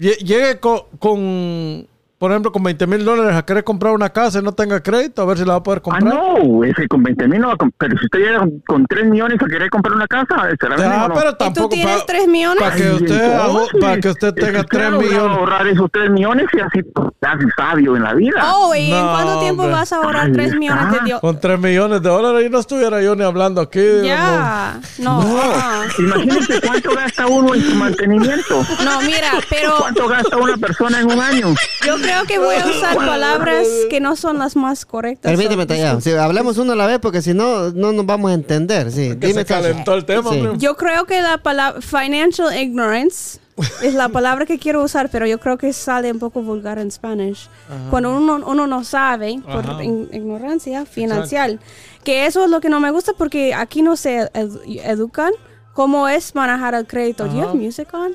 lle- llegue co- con, por ejemplo, con 20 mil dólares a querer comprar una casa y no tenga crédito, a ver si la va a poder
Ah,
comprar.
no, ese con 20 mil no va a comp- Pero si usted llega con- con 3 millones a querer comprar una casa, ¿se la venden
Ah,
no?
pero tampoco
tienes
pa-
tres millones?
Para que usted, para que usted
es
tenga
usted
3
ha logrado
millones.
ahorrar esos 3 millones y así hace sabio en la vida.
Oh, ¿y en
No,
cuánto tiempo
hombre.
vas a ahorrar
Ahí
3 millones de. Dios?
Con 3 millones de dólares y no estuviera yo ni hablando aquí.
Ya, no. ah.
Imagínese cuánto gasta uno en su mantenimiento.
No, mira, pero
¿Cuánto gasta una persona en un año?
yo creo que voy a usar [laughs] palabras que no son las más correctas.
Permíteme, Tallado. Si hablemos uno a la vez, porque si no, no nos vamos a entender. Sí,
Que se calentó el tema,
Sí.
Yo creo que la palabra financial ignorance es la palabra que quiero usar, pero yo creo que sale un poco vulgar en Spanish. Cuando uno, uno no sabe, por
Ajá.
in- ignorancia financiera, que eso es lo que no me gusta porque aquí no se ed- educan cómo es manejar el crédito. ¿Do you have music on?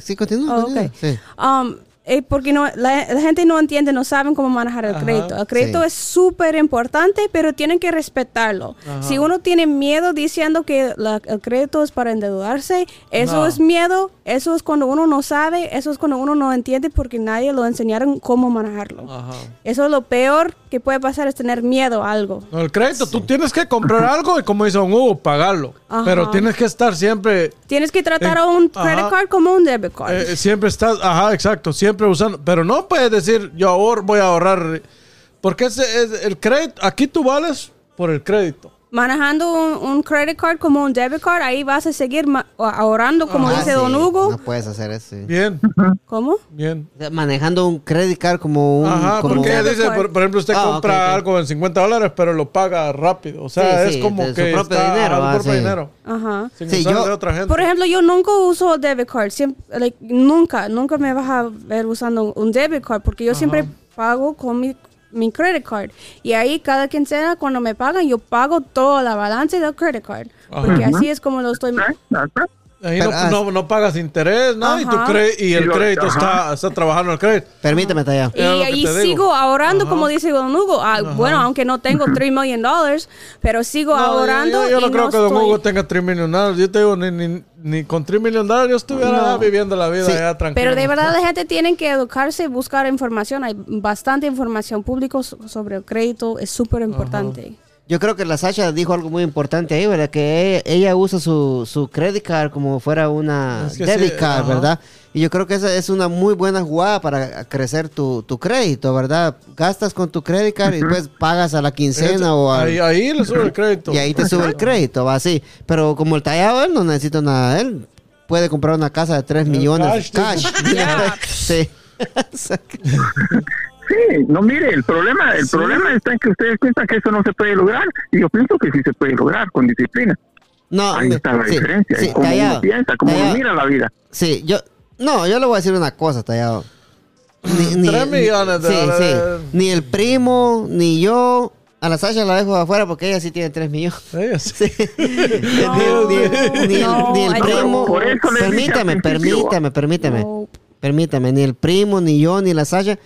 Sí, continúa.
Oh,
continúa.
ok.
Sí.
Um, eh, porque no, la, la gente no entiende, no saben cómo manejar el
Ajá.
crédito. El crédito
Sí.
es súper importante, pero tienen que respetarlo. Si uno tiene miedo diciendo que la- el crédito es para endeudarse, eso
No.
es miedo, eso es cuando uno no sabe, eso es cuando uno no entiende porque nadie lo enseñaron cómo manejarlo.
Ajá.
Eso es lo peor que puede pasar, es tener miedo a algo.
No, el crédito, tú tienes que comprar [coughs] algo y como dice Don Hugo, pagarlo.
Ajá.
Pero tienes que estar siempre,
Tienes que tratar a un credit
ajá.
card como un debit card.
eh, siempre estás, ajá, exacto, siempre usando. Pero no puedes decir, yo ahor- voy a ahorrar. Porque ese es el crédito, aquí tú vales por el crédito.
Manejando un, un credit card como un debit card, ahí vas a seguir ma- ahorrando, como
Ah,
dice
sí.
Don Hugo.
No puedes hacer eso. sí.
Bien,
¿Cómo?
bien.
Manejando un credit card como un.
Ajá,
como
porque
Debit
dice, por, por ejemplo, usted
Ah,
compra
ok, ok.
algo en 50 dólares, pero lo paga rápido. O sea,
Sí,
es
sí,
como
de su
que
propio
está
dinero,
su
ah,
propio
sí.
dinero.
Ajá.
Sin
Sí,
usar
yo-
de otra gente.
Por ejemplo, yo nunca uso debit card. Siempre, like, nunca, nunca me vas a ver usando un debit card porque yo siempre pago con mi, mi credit card. Y ahí cada quincena cuando me pagan, yo pago toda la balance del credit card. Porque así es como lo estoy...
Ahí
Pero,
no,
ah,
no, no pagas interés, nada, y, cre- y el crédito está, está trabajando el crédito.
Permíteme, Tallado.
Y ahí sigo ahorrando,
Ajá.
como dice Don Hugo. Ah, bueno, aunque no tengo 3 million dollars, pero sigo
No, yo-
ahorrando.
Yo, yo no
y
creo que Don
estoy-
Hugo tenga 3 millones de dólares. Yo te digo, ni, ni, ni con 3 millones de dólares yo estuviera
No.
viviendo la vida
Sí,
ya tranquilo.
Pero de verdad la gente tiene que educarse y buscar información. Hay bastante información pública so- sobre el crédito. Es súper importante.
Yo creo que la Sasha dijo algo muy importante ahí, ¿verdad? Que e- ella, usa su, su credit card como fuera una
Es que
debit
sí,
card,
ajá.
¿verdad? Y yo creo que esa es una muy buena jugada para crecer tu, tu crédito, ¿verdad? Gastas con tu credit card y después pagas a la quincena o al-
ahí, ahí le sube el crédito. [laughs]
y ahí te sube el crédito, va así. Pero como el tallado, él no necesita nada. Él puede comprar una casa de 3 millones
cash,
cash. [laughs] Sí. [laughs]
Sí, no mire, el problema, el problema está en que ustedes piensan que eso no se puede lograr y yo pienso que sí se puede lograr con disciplina.
No,
Ahí
me-
está la
sí,
diferencia,
sí,
cómo
Tallado,
uno piensa, cómo uno mira la vida.
Sí, yo. No, yo le voy a decir una cosa, tallado. Ni,
Tres millones de
sí,
dólares.
sí. Ni el primo, ni yo. A la Sasha la dejo afuera porque ella sí tiene 3 millones.
Ella sí. [laughs]
ni, ni- ni el-
No,
ni el
ay,
primo.
por eso
Permítame, permítame, permítame.
No.
Permítame, ni el primo, ni yo, ni la Sasha.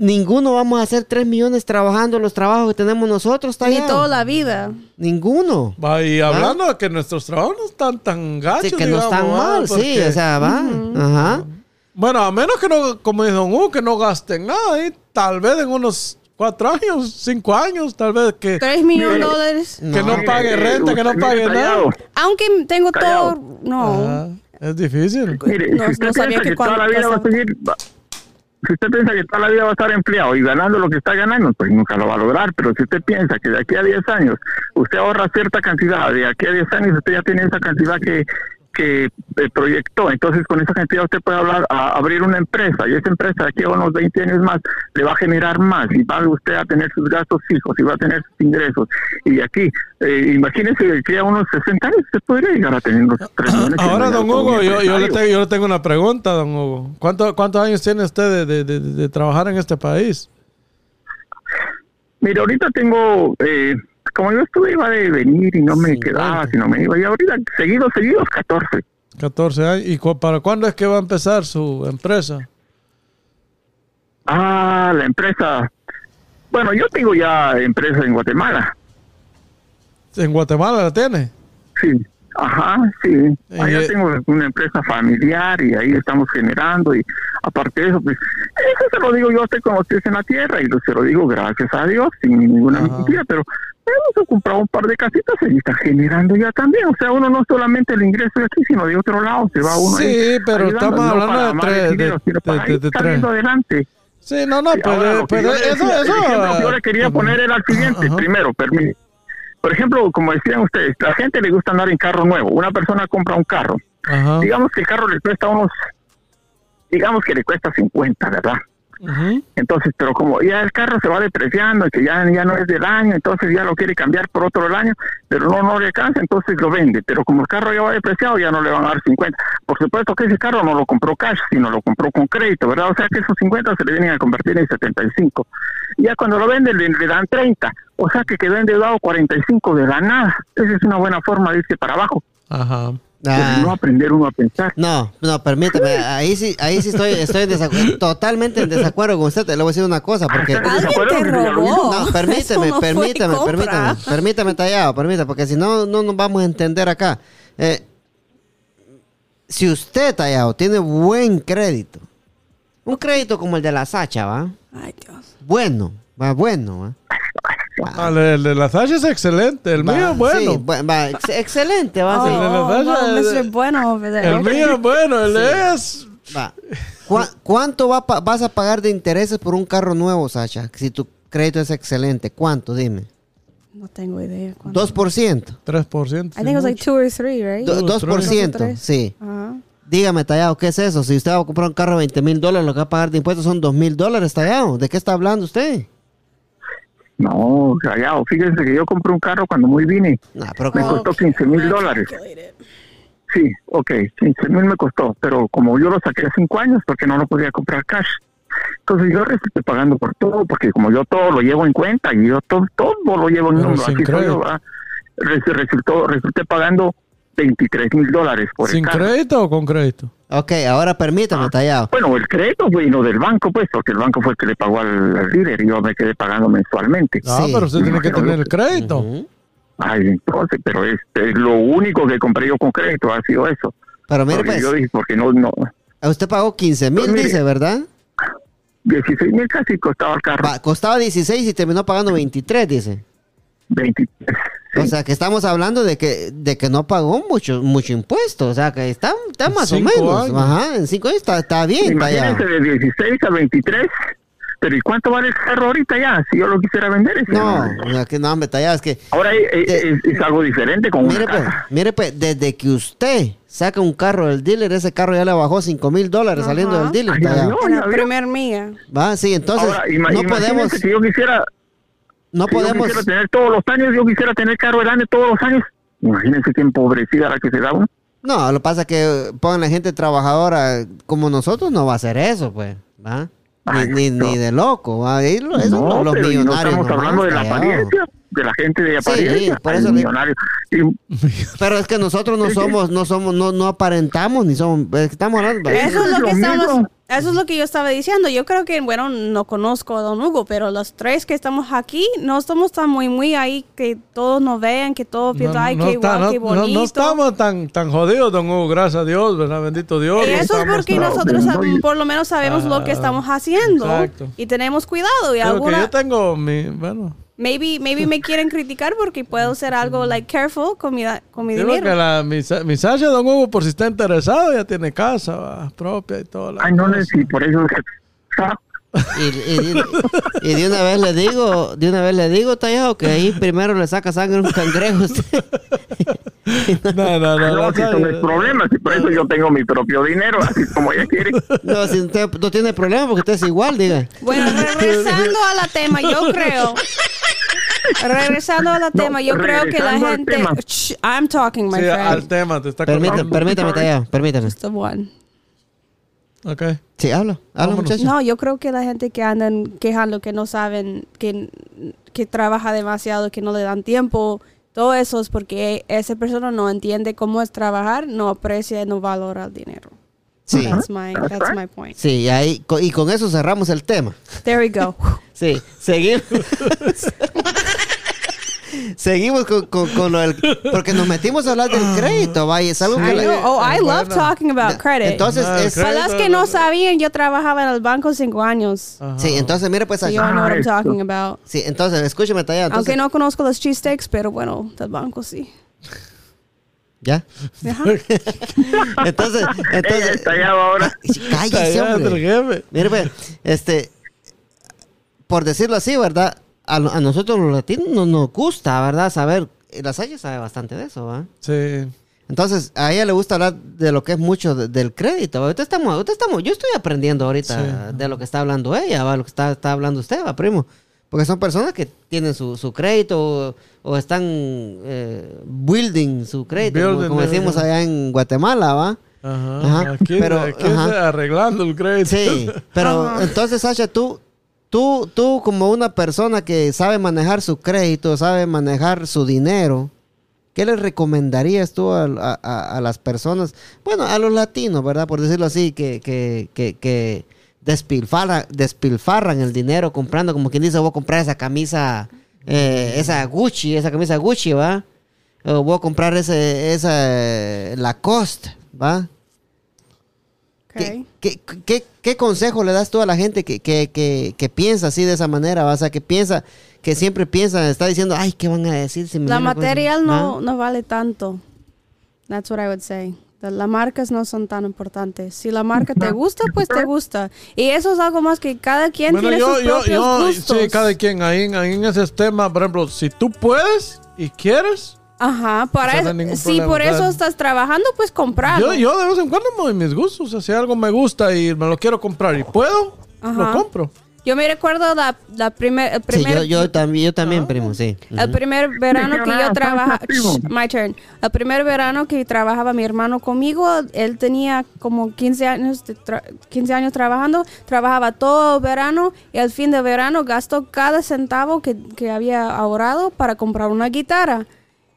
Ninguno vamos a hacer 3 millones trabajando los trabajos que tenemos nosotros, está
Ni
allá.
toda la vida.
Ninguno.
Va, y hablando de que nuestros trabajos no están tan gachos,
¿Ah? Sí, que no
digamos,
están
¿va?
mal, sí,
Porque-
o sea, va. Ajá.
Bueno, a menos que no, como Don Hugo, que no gasten nada, y tal vez en unos cuatro años, cinco años, tal vez que,
3 millones de dólares.
que no
Mire,
pague renta, que no pague nada.
Aunque tengo
Callado.
todo. No.
Ajá, es difícil.
Mire,
No-
si usted
no sabía
piensa
que
que, toda la
cuánto
vida va a seguir, va- si usted piensa que toda la vida va a estar empleado y ganando lo que está ganando, pues nunca lo va a lograr. Pero si usted piensa que de aquí a 10 años usted ahorra cierta cantidad, de aquí a 10 años usted ya tiene esa cantidad que que eh, proyectó, entonces con esa cantidad usted puede hablar a abrir una empresa y esa empresa de aquí a unos 20 años más le va a generar más y va usted a tener sus gastos fijos y va a tener sus ingresos y aquí, eh, imagínese de aquí a unos 60 años usted podría llegar a tener unos 3 millones.
Ahora, don Hugo, yo, yo, le tengo, yo le tengo una pregunta, don Hugo. ¿Cuánto, ¿Cuántos años tiene usted de, de- de- de trabajar en este país?
Mire, ahorita tengo, eh, como yo estuve, iba de venir y no me
Sí,
quedaba, sino me iba. Y ahorita, seguidos, seguidos, 14.
14 años. ¿Y cu- para cuándo es que va a empezar su empresa?
Ah, la empresa. Bueno, yo tengo ya empresa en Guatemala.
¿En Guatemala la tiene?
Sí. Ajá, sí. Allá
Eh,
tengo una empresa familiar y ahí estamos generando. Y aparte de eso, pues, eso se lo digo yo usted como usted es en la tierra y lo- se lo digo gracias a Dios, sin ninguna
Ajá.
mentira. Pero hemos comprado un par de casitas y está generando ya también. O sea, uno no solamente el ingreso de aquí, sino de otro lado. Se va uno
Sí,
ahí
pero estamos
no
hablando
para
de
dinero,
de- de-
ahí
de tres.
adelante.
Sí, no, no,
yo le
eso, eso.
yo le quería poner el siguiente.
Ajá.
Primero, permítame. Por ejemplo, como decían ustedes, la gente le gusta andar en carro nuevo. Una persona compra un carro.
Ajá.
Digamos que el carro le cuesta unos, digamos que le cuesta 50, ¿verdad?
Ujú.
Entonces, pero como ya el carro se va depreciando y que ya, ya no es del año, entonces ya lo quiere cambiar por otro del año, pero no, no le alcanza, entonces lo vende. Pero como el carro ya va depreciado, ya no le van a dar 50. Por supuesto que ese carro no lo compró cash, sino lo compró con crédito, ¿verdad? O sea que esos 50 se le vienen a convertir en 75. Y ya cuando lo vende le, le dan 30. O sea que quedó endeudado 45 de la nada. Esa es una buena forma de irse para abajo.
Ajá.
Ah.
no aprender uno a pensar.
No, no, permítame, ahí sí, ahí sí estoy, estoy en desacuerdo, totalmente en desacuerdo con usted, le voy a decir una cosa, porque...
¿Estás en
Alguien
desacuerdo
te robó.
No,
Eso
permíteme,
no
permítame,
compra.
permítame, permítame, tallado, permítame, porque si no, no nos vamos a entender acá. Eh, si usted, tallado, tiene buen crédito, un crédito como el de la Sacha, ¿va?
Ay, Dios.
Bueno, va bueno, ¿va?
Ah, el, el de la Sacha es excelente. El
Va,
mío es bueno.
sí, va, ex- excelente, va.
Oh,
sí.
de la
oh,
Sasha,
no,
el-
Mr. Bueno
el mío es bueno. El es.
Va. ¿Cuá- ¿Cuánto va pa- vas a pagar de intereses por un carro nuevo, Sacha? Si tu crédito es excelente, ¿cuánto? Dime.
No tengo idea. cuánto.
2%.
3%.
I think it was like two or three, right?
Do-
Dos,
2%,
tres.
sí.
Ajá.
Dígame, Tallado, ¿qué es eso? Si usted va a comprar un carro de 20 mil dólares, lo que va a pagar de impuestos son 2 mil dólares, Tallado. ¿De qué está hablando usted?
No, callado. Fíjense que yo compré un carro cuando muy vine.
Nah, pero
Me costó 15 mil dólares.
Calculated.
Sí, ok, 15 mil me costó, pero como yo lo saqué a 5 años porque no lo podía comprar cash. Entonces yo resulté pagando por todo, porque como yo todo lo llevo en cuenta y yo todo, todo lo llevo en número, así soy yo, resultó, resulté pagando 23 mil dólares por
¿Sin
el carro.
crédito o con crédito?
Ok, ahora permítame, Tallado.
Bueno, el crédito vino del banco, pues, porque el banco fue el que le pagó al, al líder y yo me quedé pagando mensualmente.
Ah,
Sí.
pero usted tiene que tener el crédito.
Ay, entonces, pero este, lo único que compré yo con crédito ha sido eso.
Pero mire,
porque
pues,
yo dije, porque no, no,
usted pagó 15 mil,
Pues
dice, ¿verdad?
16 mil casi costaba el carro.
Va, costaba 16 y terminó pagando 23, dice.
23.
O sea, que estamos hablando de que de que no pagó mucho mucho impuesto. O sea, que está, está más o menos.
años.
Ajá, en 5 años está, está bien,
Imagínense
Tallado.
de 16 a 23. Pero ¿y cuánto vale el carro ahorita ya? Si yo lo quisiera vender. ese
No,
no.
no, que no, hombre, Tallado, es que...
Ahora eh, eh,
Te-
es, es algo diferente con
Mire
una
pues,
casa.
mire pues, desde que usted saca un carro del dealer, ese carro ya le bajó 5 mil dólares
Ajá.
saliendo del dealer.
Ay, ya.
En la
ya
primer mía.
Va, sí, entonces
Ahora,
no podemos,
que yo quisiera,
no
que yo
podemos,
quisiera tener todos los años, yo quisiera tener carro grande todos los años. Imagínense qué empobrecida la que se da uno.
no, lo que pasa es que pongan la gente trabajadora como nosotros, no va a hacer eso, pues, ¿va? ni, ni,
no.
ni de loco. ¿va? Eso
no,
los
pero y no
millonarios.
estamos hablando de la apariencia, de la gente de
Sí,
apariencia,
por eso
millonario. Y
Pero es que nosotros no
Sí, sí.
somos, no somos, no, no aparentamos ni somos. es que Estamos hablando.
Eso es lo que
lo
estamos,
mismo.
eso es lo que yo estaba diciendo. Yo creo que, bueno, no conozco a Don Hugo, pero los tres que estamos aquí no estamos tan muy, muy ahí que todos nos vean, que todos piensan, ay, qué
está-
guau,
no-
qué
no-
bonito.
no estamos tan, tan jodidos, don Hugo, gracias a Dios, ¿verdad? Bendito Dios.
Y
no
eso es porque
tan-
nosotros
no, y-
por lo menos sabemos lo que
Ah,
estamos haciendo
exacto.
y tenemos cuidado. Y
Creo que
alguna,
yo tengo mi, bueno,
maybe, maybe me quieren [laughs] criticar porque puedo ser algo like careful con mi, con mi
digo que
dinero.
la, mi, mi Sasha, don Hugo, por si está interesado, ya tiene casa va, propia y todo.
ay, no
cosa.
le sí, por eso es que
Y, y de- y de una vez le digo, de una vez le digo, Tallado, que ahí primero le saca sangre a un cangrejo. [laughs] [laughs] [laughs]
No, no, no.
no, si son mis problemas, y por eso yo tengo mi propio dinero, así como ella quiere.
No, si usted no tiene problema porque usted es igual, diga.
Bueno, regresando a la tema, yo creo. Regresando a la
No,
tema, yo creo que la
al
gente. Shh, I'm talking, my
Sí, al
friend.
tema, te está
Permítame, permítame, Tallado, permítame.
Just the one.
Ok.
Sí, habla, habla, muchacho.
No, yo creo que la gente que andan quejando, que no saben, que, que trabaja demasiado, que no le dan tiempo, todo eso es porque esa persona no entiende cómo es trabajar, no aprecia y no valora el dinero.
Sí,
That's my, that's my point.
sí, y ahí, y con eso cerramos el tema.
There we go. [laughs]
Sí, seguimos. [laughs] Seguimos con, con, con lo del... Porque nos metimos a hablar del crédito, vaya, es algo que...
I know. Oh, I love
Bueno.
talking about credit.
Entonces,
Ah, el
es-
Para las que no sabían, yo trabajaba en el banco cinco años.
Ajá.
sí, entonces, mire, pues...
So you know what I'm talking about.
Sí, entonces, escúcheme, Tallado.
Aunque
Entonces,
no conozco los cheesesteaks, pero bueno, del banco sí.
¿Ya?
Ajá. [laughs]
Entonces, entonces...
está allá ahora.
Cállese,
Allá
hombre. Mire, pues, este... Por decirlo así, ¿verdad? A, a nosotros los latinos nos, nos gusta, ¿verdad? Saber... y La Saya sabe bastante de eso, ¿va?
Sí.
Entonces, a ella le gusta hablar de lo que es mucho de- del crédito. Ahorita estamos, ahorita estamos, yo estoy aprendiendo ahorita
Sí.
de lo que está hablando ella, ¿va? lo que está, está hablando usted, va, primo. Porque son personas que tienen su, su crédito o, o están eh, building su crédito, como-
Building,
como, decimos allá en Guatemala, ¿va?
Ajá.
Ajá,
Aquí,
pero,
aquí
ajá.
arreglando el crédito.
Sí, pero [laughs] entonces, Sasha, tú, tú, tú como una persona que sabe manejar su crédito, sabe manejar su dinero, ¿qué le recomendarías tú a, a- las personas, bueno, a los latinos, ¿verdad? Por decirlo así, que, que, que, que despilfarran el dinero comprando, como quien dice, voy a comprar esa camisa, eh, esa Gucci, esa camisa Gucci, ¿va? O voy a comprar ese, esa eh, Lacoste, ¿va? ¿Qué,
Okay.
qué, qué- qué consejo le das tú a la gente que, que, que, que piensa así de esa manera? O sea, que piensa, que siempre piensa, está diciendo, ay, ¿qué van a decir? Si me
La
viene con eso?"
material no,
¿Ah?
no vale tanto. That's what I would say. The- Las marcas no son tan importantes. Si la marca te gusta, pues te gusta. Y eso es algo más que cada quien
Bueno,
tiene
yo,
sus
yo,
propios
yo,
gustos.
sí, cada quien ahí, en- ahí en ese tema, por ejemplo, si tú puedes y quieres,
Ajá, para
O sea,
eso,
no
si por eso estás trabajando, pues comprarlo.
yo, yo de vez en cuando me doy mis gustos. O sea, si algo me gusta y me lo quiero comprar y puedo,
Ajá.
lo compro.
Yo me recuerdo la, la primer, el
Sí,
primer,
yo, yo también, yo también, primo, sí.
el primer verano que yo trabajaba, my turn. El primer verano que trabajaba mi hermano conmigo, él tenía como 15 años, de tra- 15 años trabajando, trabajaba todo el verano y al fin de verano gastó cada centavo que, que había ahorrado para comprar una guitarra.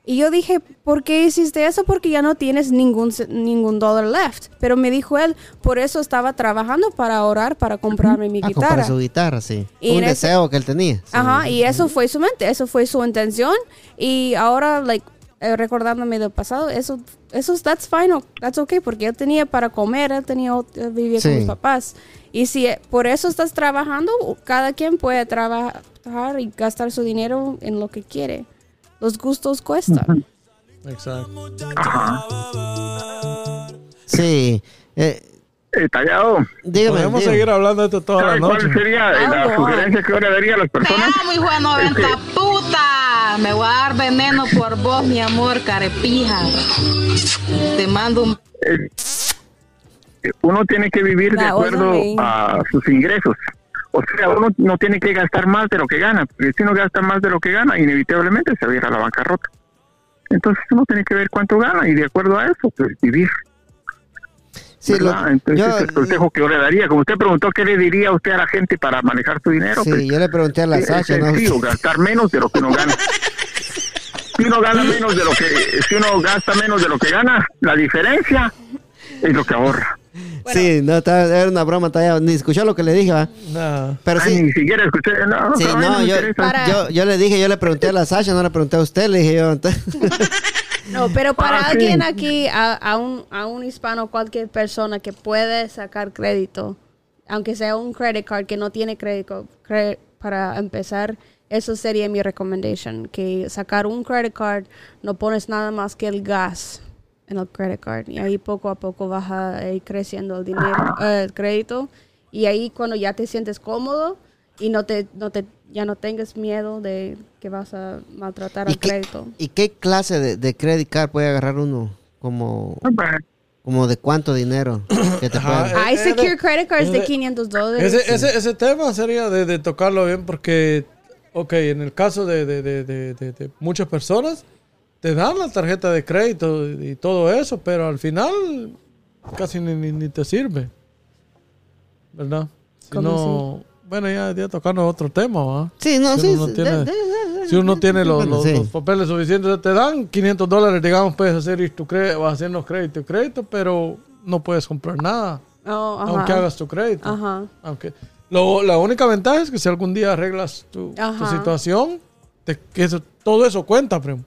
Y yo dije, ¿por qué hiciste eso? Porque ya no tienes ningún, ningún dólar left. Pero me dijo él, por eso estaba trabajando para ahorrar, para comprarme mi
Ah,
guitarra.
comprar su guitarra, sí.
Y
Un
en ese-
deseo que él tenía. sí.
Ajá, y eso fue su mente, eso fue su intención. Y ahora, like, eh, recordándome del pasado, eso, eso, that's fine, that's okay, porque él tenía para comer, él tenía, él vivía con
Sí.
mis papás. Y si eh, por eso estás trabajando, cada quien puede trabajar y gastar su dinero en lo que quiere. Los gustos cuestan.
Exacto.
Sí. Eh,
Eh, tallado.
dígame.
Podemos
dígame.
seguir hablando de esto toda la
¿Sabe
noche.
cuál sería eh, la
Algo,
sugerencia que yo le daría a las
Te
personas?
amo, hijo de 90 puta. Me voy a dar veneno por vos, mi amor, carepija. Te mando un
Eh, uno tiene que vivir de
That wasn't
acuerdo a sus ingresos. O sea, uno no tiene que gastar más de lo que gana, porque si uno gasta más de lo que gana, inevitablemente se va a ir a la bancarrota. Entonces uno tiene que ver cuánto gana y de acuerdo a eso, pues vivir.
Sí, lo-.
Entonces,
yo-
el consejo que yo le daría, como usted preguntó, ¿qué le diría usted a la gente para manejar su dinero?
Sí,
Pues,
yo le pregunté a la
es
Sasha, ¿no?
sencillo, gastar menos de lo que uno gana. [laughs] Si uno gana menos de lo que, si uno gasta menos de lo que gana, la diferencia es lo que ahorra. [laughs]
Sí, no, estaba- era una broma, tallado. Ni escuchó lo que le dije, va.
Nah.
Pero
Ay,
sí.
ni siquiera escuché, no,
Sí, no, yo.
Para-
yo, yo le dije, yo le pregunté a la Sasha, no le pregunté a usted, le dije yo. entonces- [laughs]
No, pero para
Ah, sí.
alguien aquí, a, a un, a un hispano, cualquier persona que puede sacar crédito, aunque sea un credit card que no tiene crédito, cre- para empezar, eso sería mi recommendation, que sacar un credit card no pones nada más que el gas en el credit card y ahí poco a poco vas a ir creciendo el dinero, eh, el crédito y ahí cuando ya te sientes cómodo y no te, no te, ya no tengas miedo de que vas a maltratar
¿Y
al
qué,
crédito.
¿Y qué clase de, de credit card puede agarrar uno? Como, como de cuánto dinero [coughs] que te
Ajá,
Hay
Eh,
secure
eh,
credit cards de
eh,
500 dólares.
Ese, ese, ese tema sería de, de tocarlo bien porque, ok, en el caso de, de, de, de- de- de muchas personas, te dan la tarjeta de crédito y todo eso, pero al final casi ni, ni- ni te sirve. ¿Verdad? Si
¿Cómo
no, bueno, ya, ya tocando otro tema, ¿va?
Sí, no,
Si
sí.
uno
sí,
tiene-
de- de- de-
Si uno tiene los, los-
sí.
los papeles suficientes, te dan 500 dólares, digamos, puedes hacer tu cre- vas haciendo crédito y crédito, pero no puedes comprar nada,
Oh, ajá.
aunque hagas tu crédito.
Ajá.
Aunque lo, la única ventaja es que si algún día arreglas tu, tu
Ajá.
situación, te- que eso- todo eso cuenta, primo.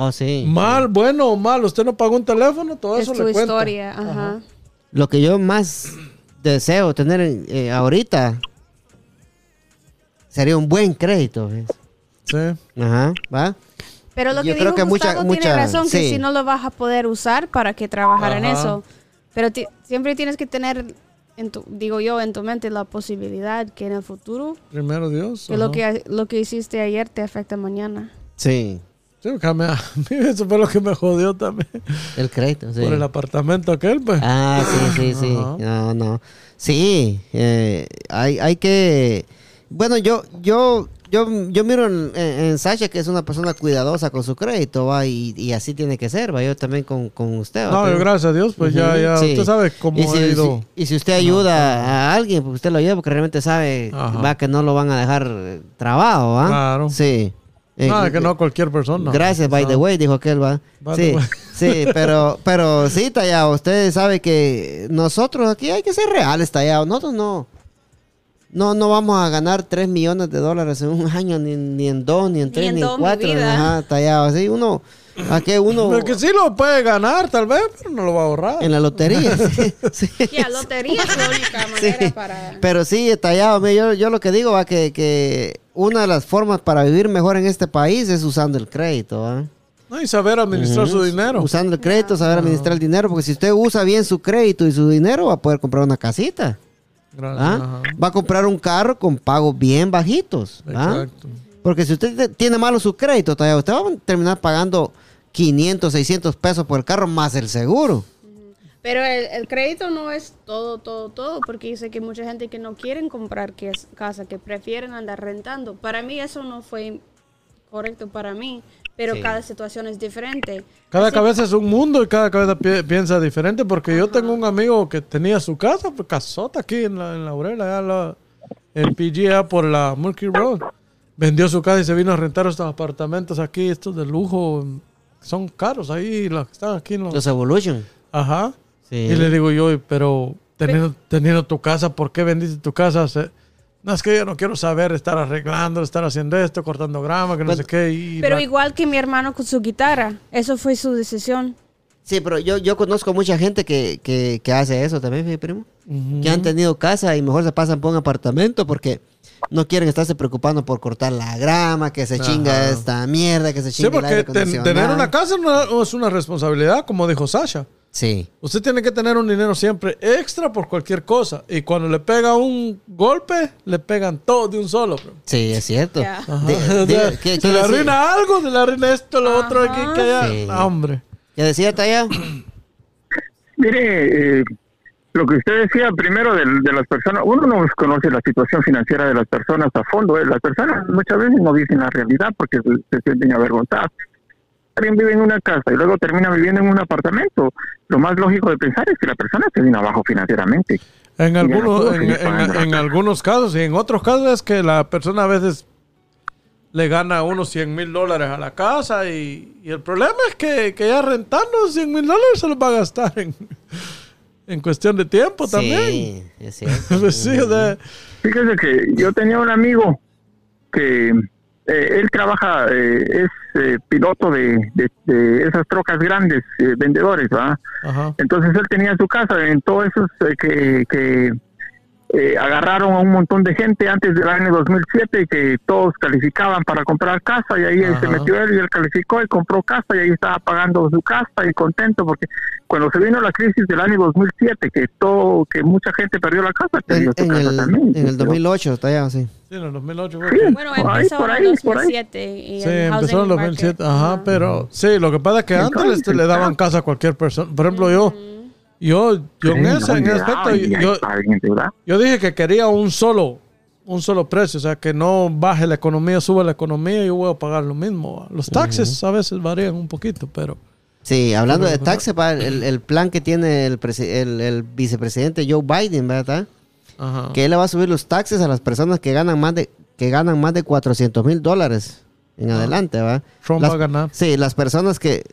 Oh, sí.
Mal, bueno o mal, usted no pagó un teléfono, todo
Es
eso le cuenta.
historia. Ajá.
Lo que yo más deseo tener eh, ahorita sería un buen crédito. ¿ves?
Sí.
Ajá, ¿va?
Pero lo
Yo
que
creo
dijo
que mucha-
Gustavo
mucha-
tiene razón, que si no lo vas a poder usar, ¿para qué trabajar en
Ajá.
eso? Pero siempre tienes que tener, en tu, digo yo, en tu mente la posibilidad que en el futuro,
Primero Dios.
que lo
ajá.
que, lo que hiciste ayer te afecta mañana.
Sí,
Sí, porque [laughs] a mí- eso fue lo que me jodió también.
el crédito, sí.
Por el apartamento aquel, pues.
Ah, sí, sí, [laughs] sí.
Ajá.
No, no. Sí, eh, hay, hay que... Bueno, yo, yo, yo, yo miro en, en- Sasha que es una persona cuidadosa con su crédito, va, y, y así tiene que ser, va. Yo también con, con usted. ¿va?
No,
Pero-
yo, gracias a Dios, pues ya, ya,
sí.
usted sabe cómo
y si,
he ido.
si- y si usted ayuda a alguien, pues usted lo ayuda porque realmente sabe
Ajá.
va que no lo van a dejar eh, trabajo, ¿va?
Claro.
Sí. Eh,
no, es que no cualquier persona.
Gracias, by the way, dijo aquel, va.
By
Sí, [laughs] sí, pero, pero sí, Tallado, usted sabe que nosotros aquí hay que ser reales, Tallado. Nosotros no, no, no vamos a ganar 3 millones de dólares en un año, ni, ni en dos, ni en tres,
en
ni en
dos, mi
cuatro.
vida.
Ajá, Tallado. Así uno, aquí uno
Pero que sí lo puede ganar, tal vez, pero no lo va a ahorrar.
en la lotería. [laughs] sí, sí.
Ya, lotería es la única manera
Sí.
para...
Pero sí, tallado. mira, Yo, yo lo que digo va que, que una de las formas para vivir mejor en este país es usando el crédito. ¿va?
No, y saber administrar su dinero.
Usando el crédito, saber administrar el dinero. Porque si usted usa bien su crédito y su dinero, va a poder comprar una casita.
Gracias.
¿ah? Va a comprar un carro con pagos bien bajitos. ¿ah?
Exacto.
Porque si usted te- tiene malo su crédito, tallado, usted va a terminar pagando 500, 600 pesos por el carro más el seguro.
Pero el, el crédito no es todo, todo, todo, porque dice que mucha gente que no quieren comprar que es casa, que prefieren andar rentando. Para mí eso no fue correcto para mí, pero
Sí.
cada situación es diferente.
Cada
Así-
cabeza es un mundo y cada cabeza pi- piensa diferente. Porque yo tengo un amigo que tenía su casa, pues casota aquí en la, en la Aurela, allá en la- en PGA por la Murky Road. Vendió su casa y se vino a rentar estos apartamentos aquí, estos de lujo. Son caros ahí, los que están aquí en los...
Los Evolution.
Ajá.
Sí.
Y le digo yo, pero teniendo, teniendo tu casa, ¿por qué vendiste tu casa? Se- no, es que yo no quiero saber estar arreglando, estar haciendo esto, cortando grama, que no
Bueno,
sé qué. Y
Pero
la-
igual que mi hermano con su guitarra, eso fue su decisión.
Sí, pero yo, yo conozco mucha gente que, que, que hace eso también, mi primo. Que han tenido casa y mejor se pasan por un apartamento porque no quieren estarse preocupando por cortar la grama, que se
Ajá.
chinga esta mierda, que se
Sí,
chinga el aire
porque ten- tener una casa no es una responsabilidad, como dijo Sasha.
Sí.
Usted tiene que tener un dinero siempre extra por cualquier cosa. Y cuando le pega un golpe, le pegan todo de un solo. bro.
Sí, es cierto.
Ajá.
De- [laughs] de- ¿qué-
se
qué
le arruina algo, se le arruina esto, lo otro, aquí, que allá.
Sí.
Ah, hombre.
¿Qué decía Taya? [clears throat]
Mire, eh, lo que usted decía primero del- de, las personas, uno no conoce la situación financiera de las personas a fondo. eh. Las personas muchas veces no dicen la realidad porque se, se sienten avergonzadas. Alguien vive en una casa y luego termina viviendo en un apartamento, lo más lógico de pensar es que la persona se viene abajo financieramente.
En algunos, en, en- en algunos casos y en otros casos es que la persona a veces le gana unos 100 mil dólares a la casa y, y el problema es que, que ya rentando 100 mil dólares se los va a gastar en, en cuestión de tiempo también.
Sí, es cierto. [laughs]
Sí, o sea,
Fíjese que yo tenía un amigo que eh, él trabaja, eh, es eh, piloto de, de- de esas trocas grandes, eh, vendedores, ¿va?
ajá.
Entonces él tenía su casa en todos esos eh, que, que agarraron a un montón de gente antes del año 2007 que todos calificaban para comprar casa y ahí
Ajá.
se metió él y él calificó y compró casa y ahí estaba pagando su casa y contento porque cuando se vino la crisis del año 2007 que todo que mucha gente perdió la casa perdió
En,
su
en
casa
el,
también
en el 2008 está ya, sí.
Sí, en el 2008. fue
Sí.
Bueno, empezó en el
por ahí.
2007. Y
Sí,
el
empezó en el 2007.
market.
Ajá, pero sí, lo que pasa es que antes le, le daban casa a cualquier persona. Por ejemplo, yo, yo, yo en ese, en aspecto, yo, yo dije que quería un solo, un solo precio, o sea, que no baje la economía, sube la economía, yo voy a pagar lo mismo. Los taxes a veces varían un poquito, pero
Sí, hablando de taxes, el, el plan que tiene el, el, el vicepresidente Joe Biden, ¿verdad?
Ajá.
Que él le va a subir los taxes a las personas que ganan más de que ganan más de 400 mil dólares en adelante, ¿va?
Ah. Trump
Las-
va a ganar.
Sí, las personas que...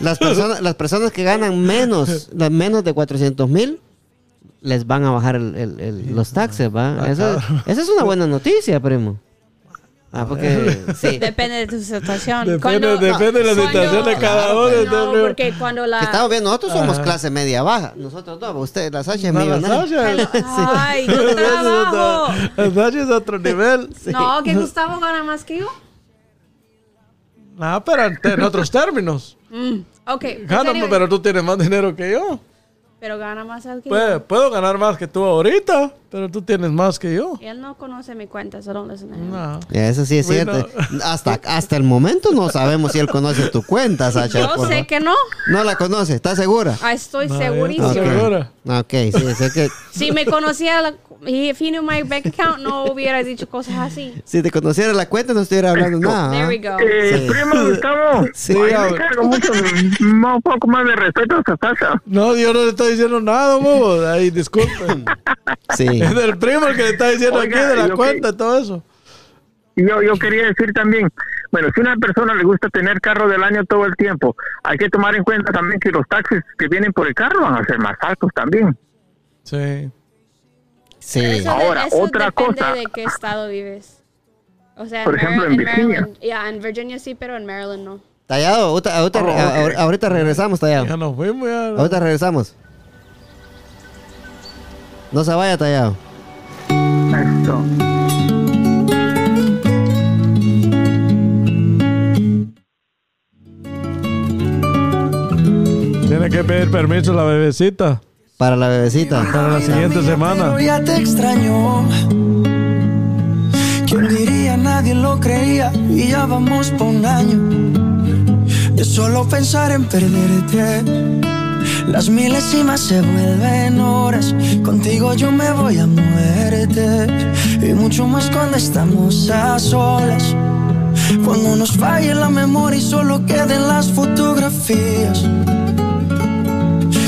las, personas, las personas que ganan menos, menos de 400 mil, les van a bajar el- el- el- los taxes, ¿va?
Ah,
Eso, esa es una buena noticia, primo. Ah, porque... [laughs] Sí.
Depende de tu situación.
Depende,
Cuando-
depende de la
cuando-
situación de cada uno.
No, porque cuando la...
Que estamos bien, nosotros somos
Ajá.
clase media baja. Nosotros no, usted, la Sasha es
No, la. Sasha-
Ay, yo [laughs] trabajo.
La Sasha es otro nivel. [laughs]
No, que Gustavo gana más que yo.
No, pero en, en otros términos.
Mm, ok. pues
Gana,
anyway,
pero tú tienes más dinero que yo.
Pero gana más él que
Puedo,
yo.
puedo ganar más que tú ahorita, pero tú tienes más que yo.
Y él no conoce mi cuenta, so don't listen to him.
No.
Eso sí es cierto. Hasta, hasta el momento no sabemos si él conoce tu cuenta, Sacha.
Yo sé que no.
No la conoce, ¿estás segura?
Ah, estoy
No,
segurísimo.
ya
Ok.
estoy segura.
Ok, sí, sé que
Si me conociera, la, if he knew my bank account, no hubiera dicho cosas así.
si te conociera la cuenta no estuviera hablando nada.
There we go.
Eh,
Sí.
Primo Gustavo, [laughs]
Sí,
ahí
a
le
ver.
cargo mucho, un poco más de respeto a Sasha.
No, yo no le estoy diciendo nada, bobo. Ahí, disculpen. [laughs]
Sí.
Es del primo el que le está diciendo
Oiga,
aquí de la cuenta y todo eso.
Y yo, yo quería decir también, bueno, si a una persona le gusta tener carro del año todo el tiempo, hay que tomar en cuenta también que los taxes que vienen por el carro van a ser más altos también.
Sí.
Sí.
Eso,
Ahora,
eso
otra
depende
cosa.
de qué estado vives. O sea,
Por
en
ejemplo,
Mar-
en Virginia.
Ya, en Virginia sí, pero en Maryland no.
Tallado, ahorita, ahorita,
Oh, ok.
ahor- ahorita regresamos, Tallado.
Ya nos fuimos ya.
Ahorita regresamos. No se vaya, Tallado.
Eso.
Tiene que pedir permiso a la bebecita
Para la bebecita.
para la siguiente semana.
Pero ya te extrañó. ¿Quién diría? Nadie lo creía. Y ya vamos por un año. De solo pensar en perderte. Las milésimas se vuelven horas. Contigo yo me voy a muerte. Y mucho más cuando estamos a solas. Cuando nos falle la memoria y solo queden las fotografías.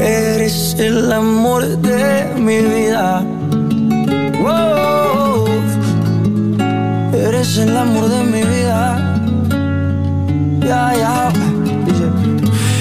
Eres el amor de mi vida. Wow. Eres el amor de mi vida. Ya, ya.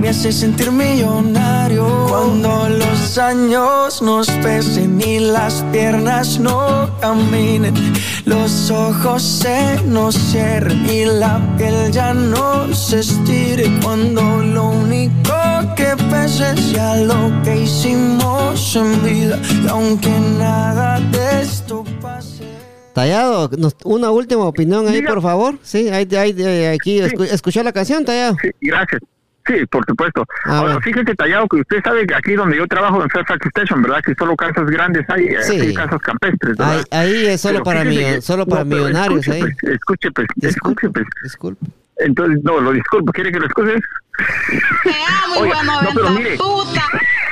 Me hace sentir millonario. Cuando los años nos pesen y las piernas no caminen, los ojos se nos cierren y la piel ya no se estire. Cuando lo único que pese sea lo que hicimos en vida. Y aunque nada de esto pase.
Tallado, una última opinión ahí, por favor. Sí, ahí, ahí, ahí, aquí, escu- ¿escuchó la canción, Tallado?
Sí, gracias. Sí, por supuesto. Ahora, fíjate, Tallado, que usted sabe que aquí donde yo trabajo en Fairfax Station, ¿verdad? Que solo casas grandes hay, eh,
Sí.
así, casas campestres, ¿verdad?
Ahí, ahí es solo
Pero
para,
fíjese
solo para
no,
millonarios
escuche,
ahí.
pues, escuche, pues, escuche, pues.
Disculpe.
Entonces, no, lo disculpo, ¿quiere que lo?
Te amo,
Oiga, no, pero
90
mire.
puta.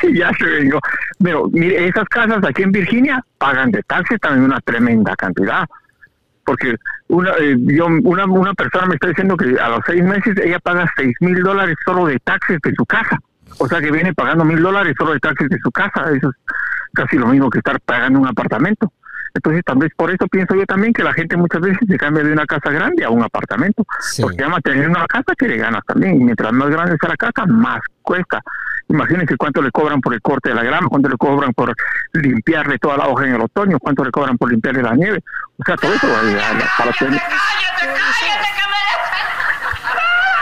[laughs]
ya se vengo. Pero mire, esas casas aquí en Virginia pagan de taxes también una tremenda cantidad. Porque una, eh, yo, una, una persona me está diciendo que a los seis meses ella paga seis mil dólares solo de taxes de su casa. O sea que viene pagando mil dólares solo de taxes de su casa. Eso es casi lo mismo que estar pagando un apartamento. Entonces, tal vez por eso pienso yo también que la gente muchas veces se cambia de una casa grande a un apartamento. Porque ama tener una casa que le ganas también. Y mientras más grande sea la casa, más cuesta. Imagínense cuánto le cobran por el corte de la grama, cuánto le cobran por limpiarle toda la hoja en el otoño, cuánto le cobran por limpiarle la nieve. O sea, todo eso va a llegar para tener. Y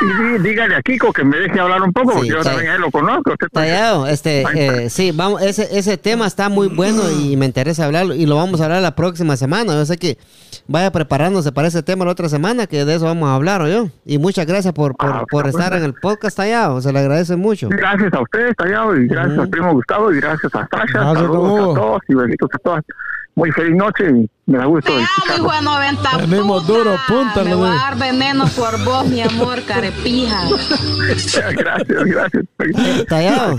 dí- dígale a Kiko que me deje hablar un poco, porque
Sí,
yo
sí.
también él lo conozco. Usted
Tallado, este, eh, sí, vamos, ese, ese tema está muy bueno y me interesa hablarlo y lo vamos a hablar la próxima semana. Yo sé que vaya preparándose para ese tema la otra semana, que de eso vamos a hablar, yo. Y muchas gracias por, por,
Ah,
por estar
bueno.
en el podcast, Tallado. Se le agradece mucho.
Gracias a ustedes, Tallado, y gracias al primo Gustavo, y gracias a Sasha.
Gracias,
Saludos a todos y besitos a todas. Muy feliz noche y me da gusto
Amo, hijo de 90
Venimos
puta.
duro, punta,
Me voy a dar veneno por vos, mi amor, carepija. [laughs]
gracias, gracias.
Tallado.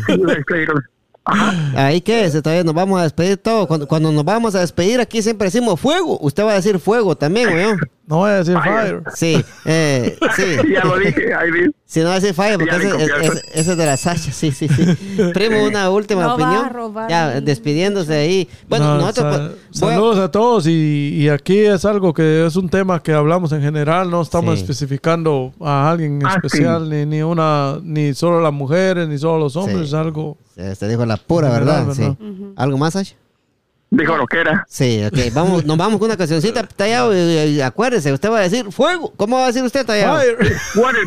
Ahí que es, todavía nos vamos a despedir todo. Cuando, cuando nos vamos a despedir aquí siempre decimos fuego. Usted va a decir fuego también, ¿o
No voy a decir fire.
Sí, eh, sí. [laughs]
Ya lo dije, vi.
Si no va a decir fire, porque ese, ese- [laughs] ese es de la Sasha, sí, sí, sí. Primo, una última
No va a
opinión.
robar
ya, despidiéndose ahí. Bueno,
No,
nosotros...
sa-
pues, voy a-
saludos a todos y, y aquí es algo que es un tema que hablamos en general, no estamos
Sí.
especificando a alguien en
Ah,
especial, ni, ni una, ni solo las mujeres, ni solo los hombres,
Sí.
es algo...
Este dijo la pura verdad. ¿Algo más, Sasha?
Dijo lo que era.
Sí, ok. Vamos, nos vamos con una cancioncita, Tallado. Y, y acuérdese, usted va a decir fuego. ¿Cómo va a decir usted, Tallado?
Water,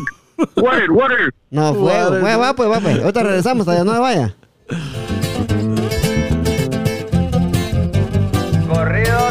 water, water.
No, fuego.
Water.
Va, pues, va, pues. Ahorita regresamos, Tallado, no vaya.
Corridos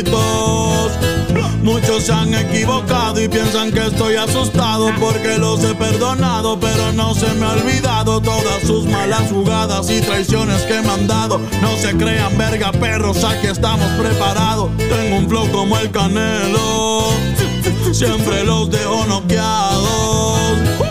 Muchos se han equivocado y piensan que estoy asustado porque los he perdonado, pero no se me ha olvidado todas sus malas jugadas y traiciones que me han dado. No se crean verga perros, aquí estamos preparados. Tengo un flow como el canelo, siempre los dejo noqueados.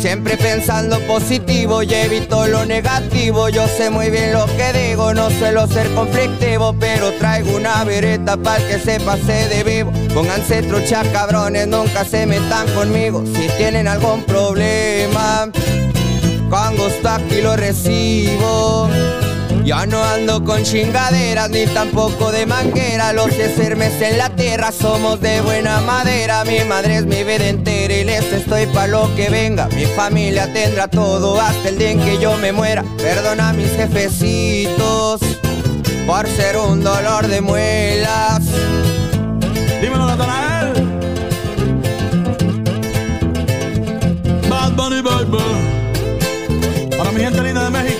Siempre pensando positivo y evito lo negativo. Yo sé muy bien lo que digo, no suelo ser conflictivo, pero traigo una vereta para que se pase de vivo. Pónganse trucha cabrones, nunca se metan conmigo. Si tienen algún problema, con gusto aquí lo recibo. Ya no ando con chingaderas ni tampoco de manguera. Los sermes en la tierra somos de buena madera. Mi madre es mi vida entera y les estoy pa' lo que venga. Mi familia tendrá todo hasta el día en que yo me muera. Perdona a mis jefecitos por ser un dolor de muelas.
Dímelo, Natanael. Bad Bunny Baby. Para mi gente linda de México,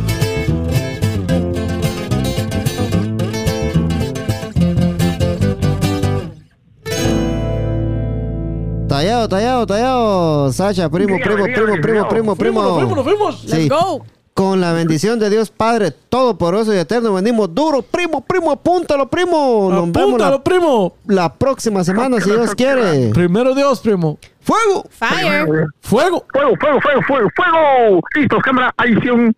Tallado, tallado, tallado. Sacha, primo, primo,
dígame,
primo, primo, primo, primo.
Nos fuimos, nos fuimos.
Sí.
Let's go.
Con la bendición de Dios Padre Todopoderoso y Eterno, venimos duro. Primo, primo, apúntalo, primo. Nos vemos la,
Apúntalo, primo.
la próxima semana, si Dios quiere.
Primero Dios, primo.
¡Fuego!
Fire.
Fuego.
Fuego, fuego, fuego, fuego, fuego. Listos, cámara, adición.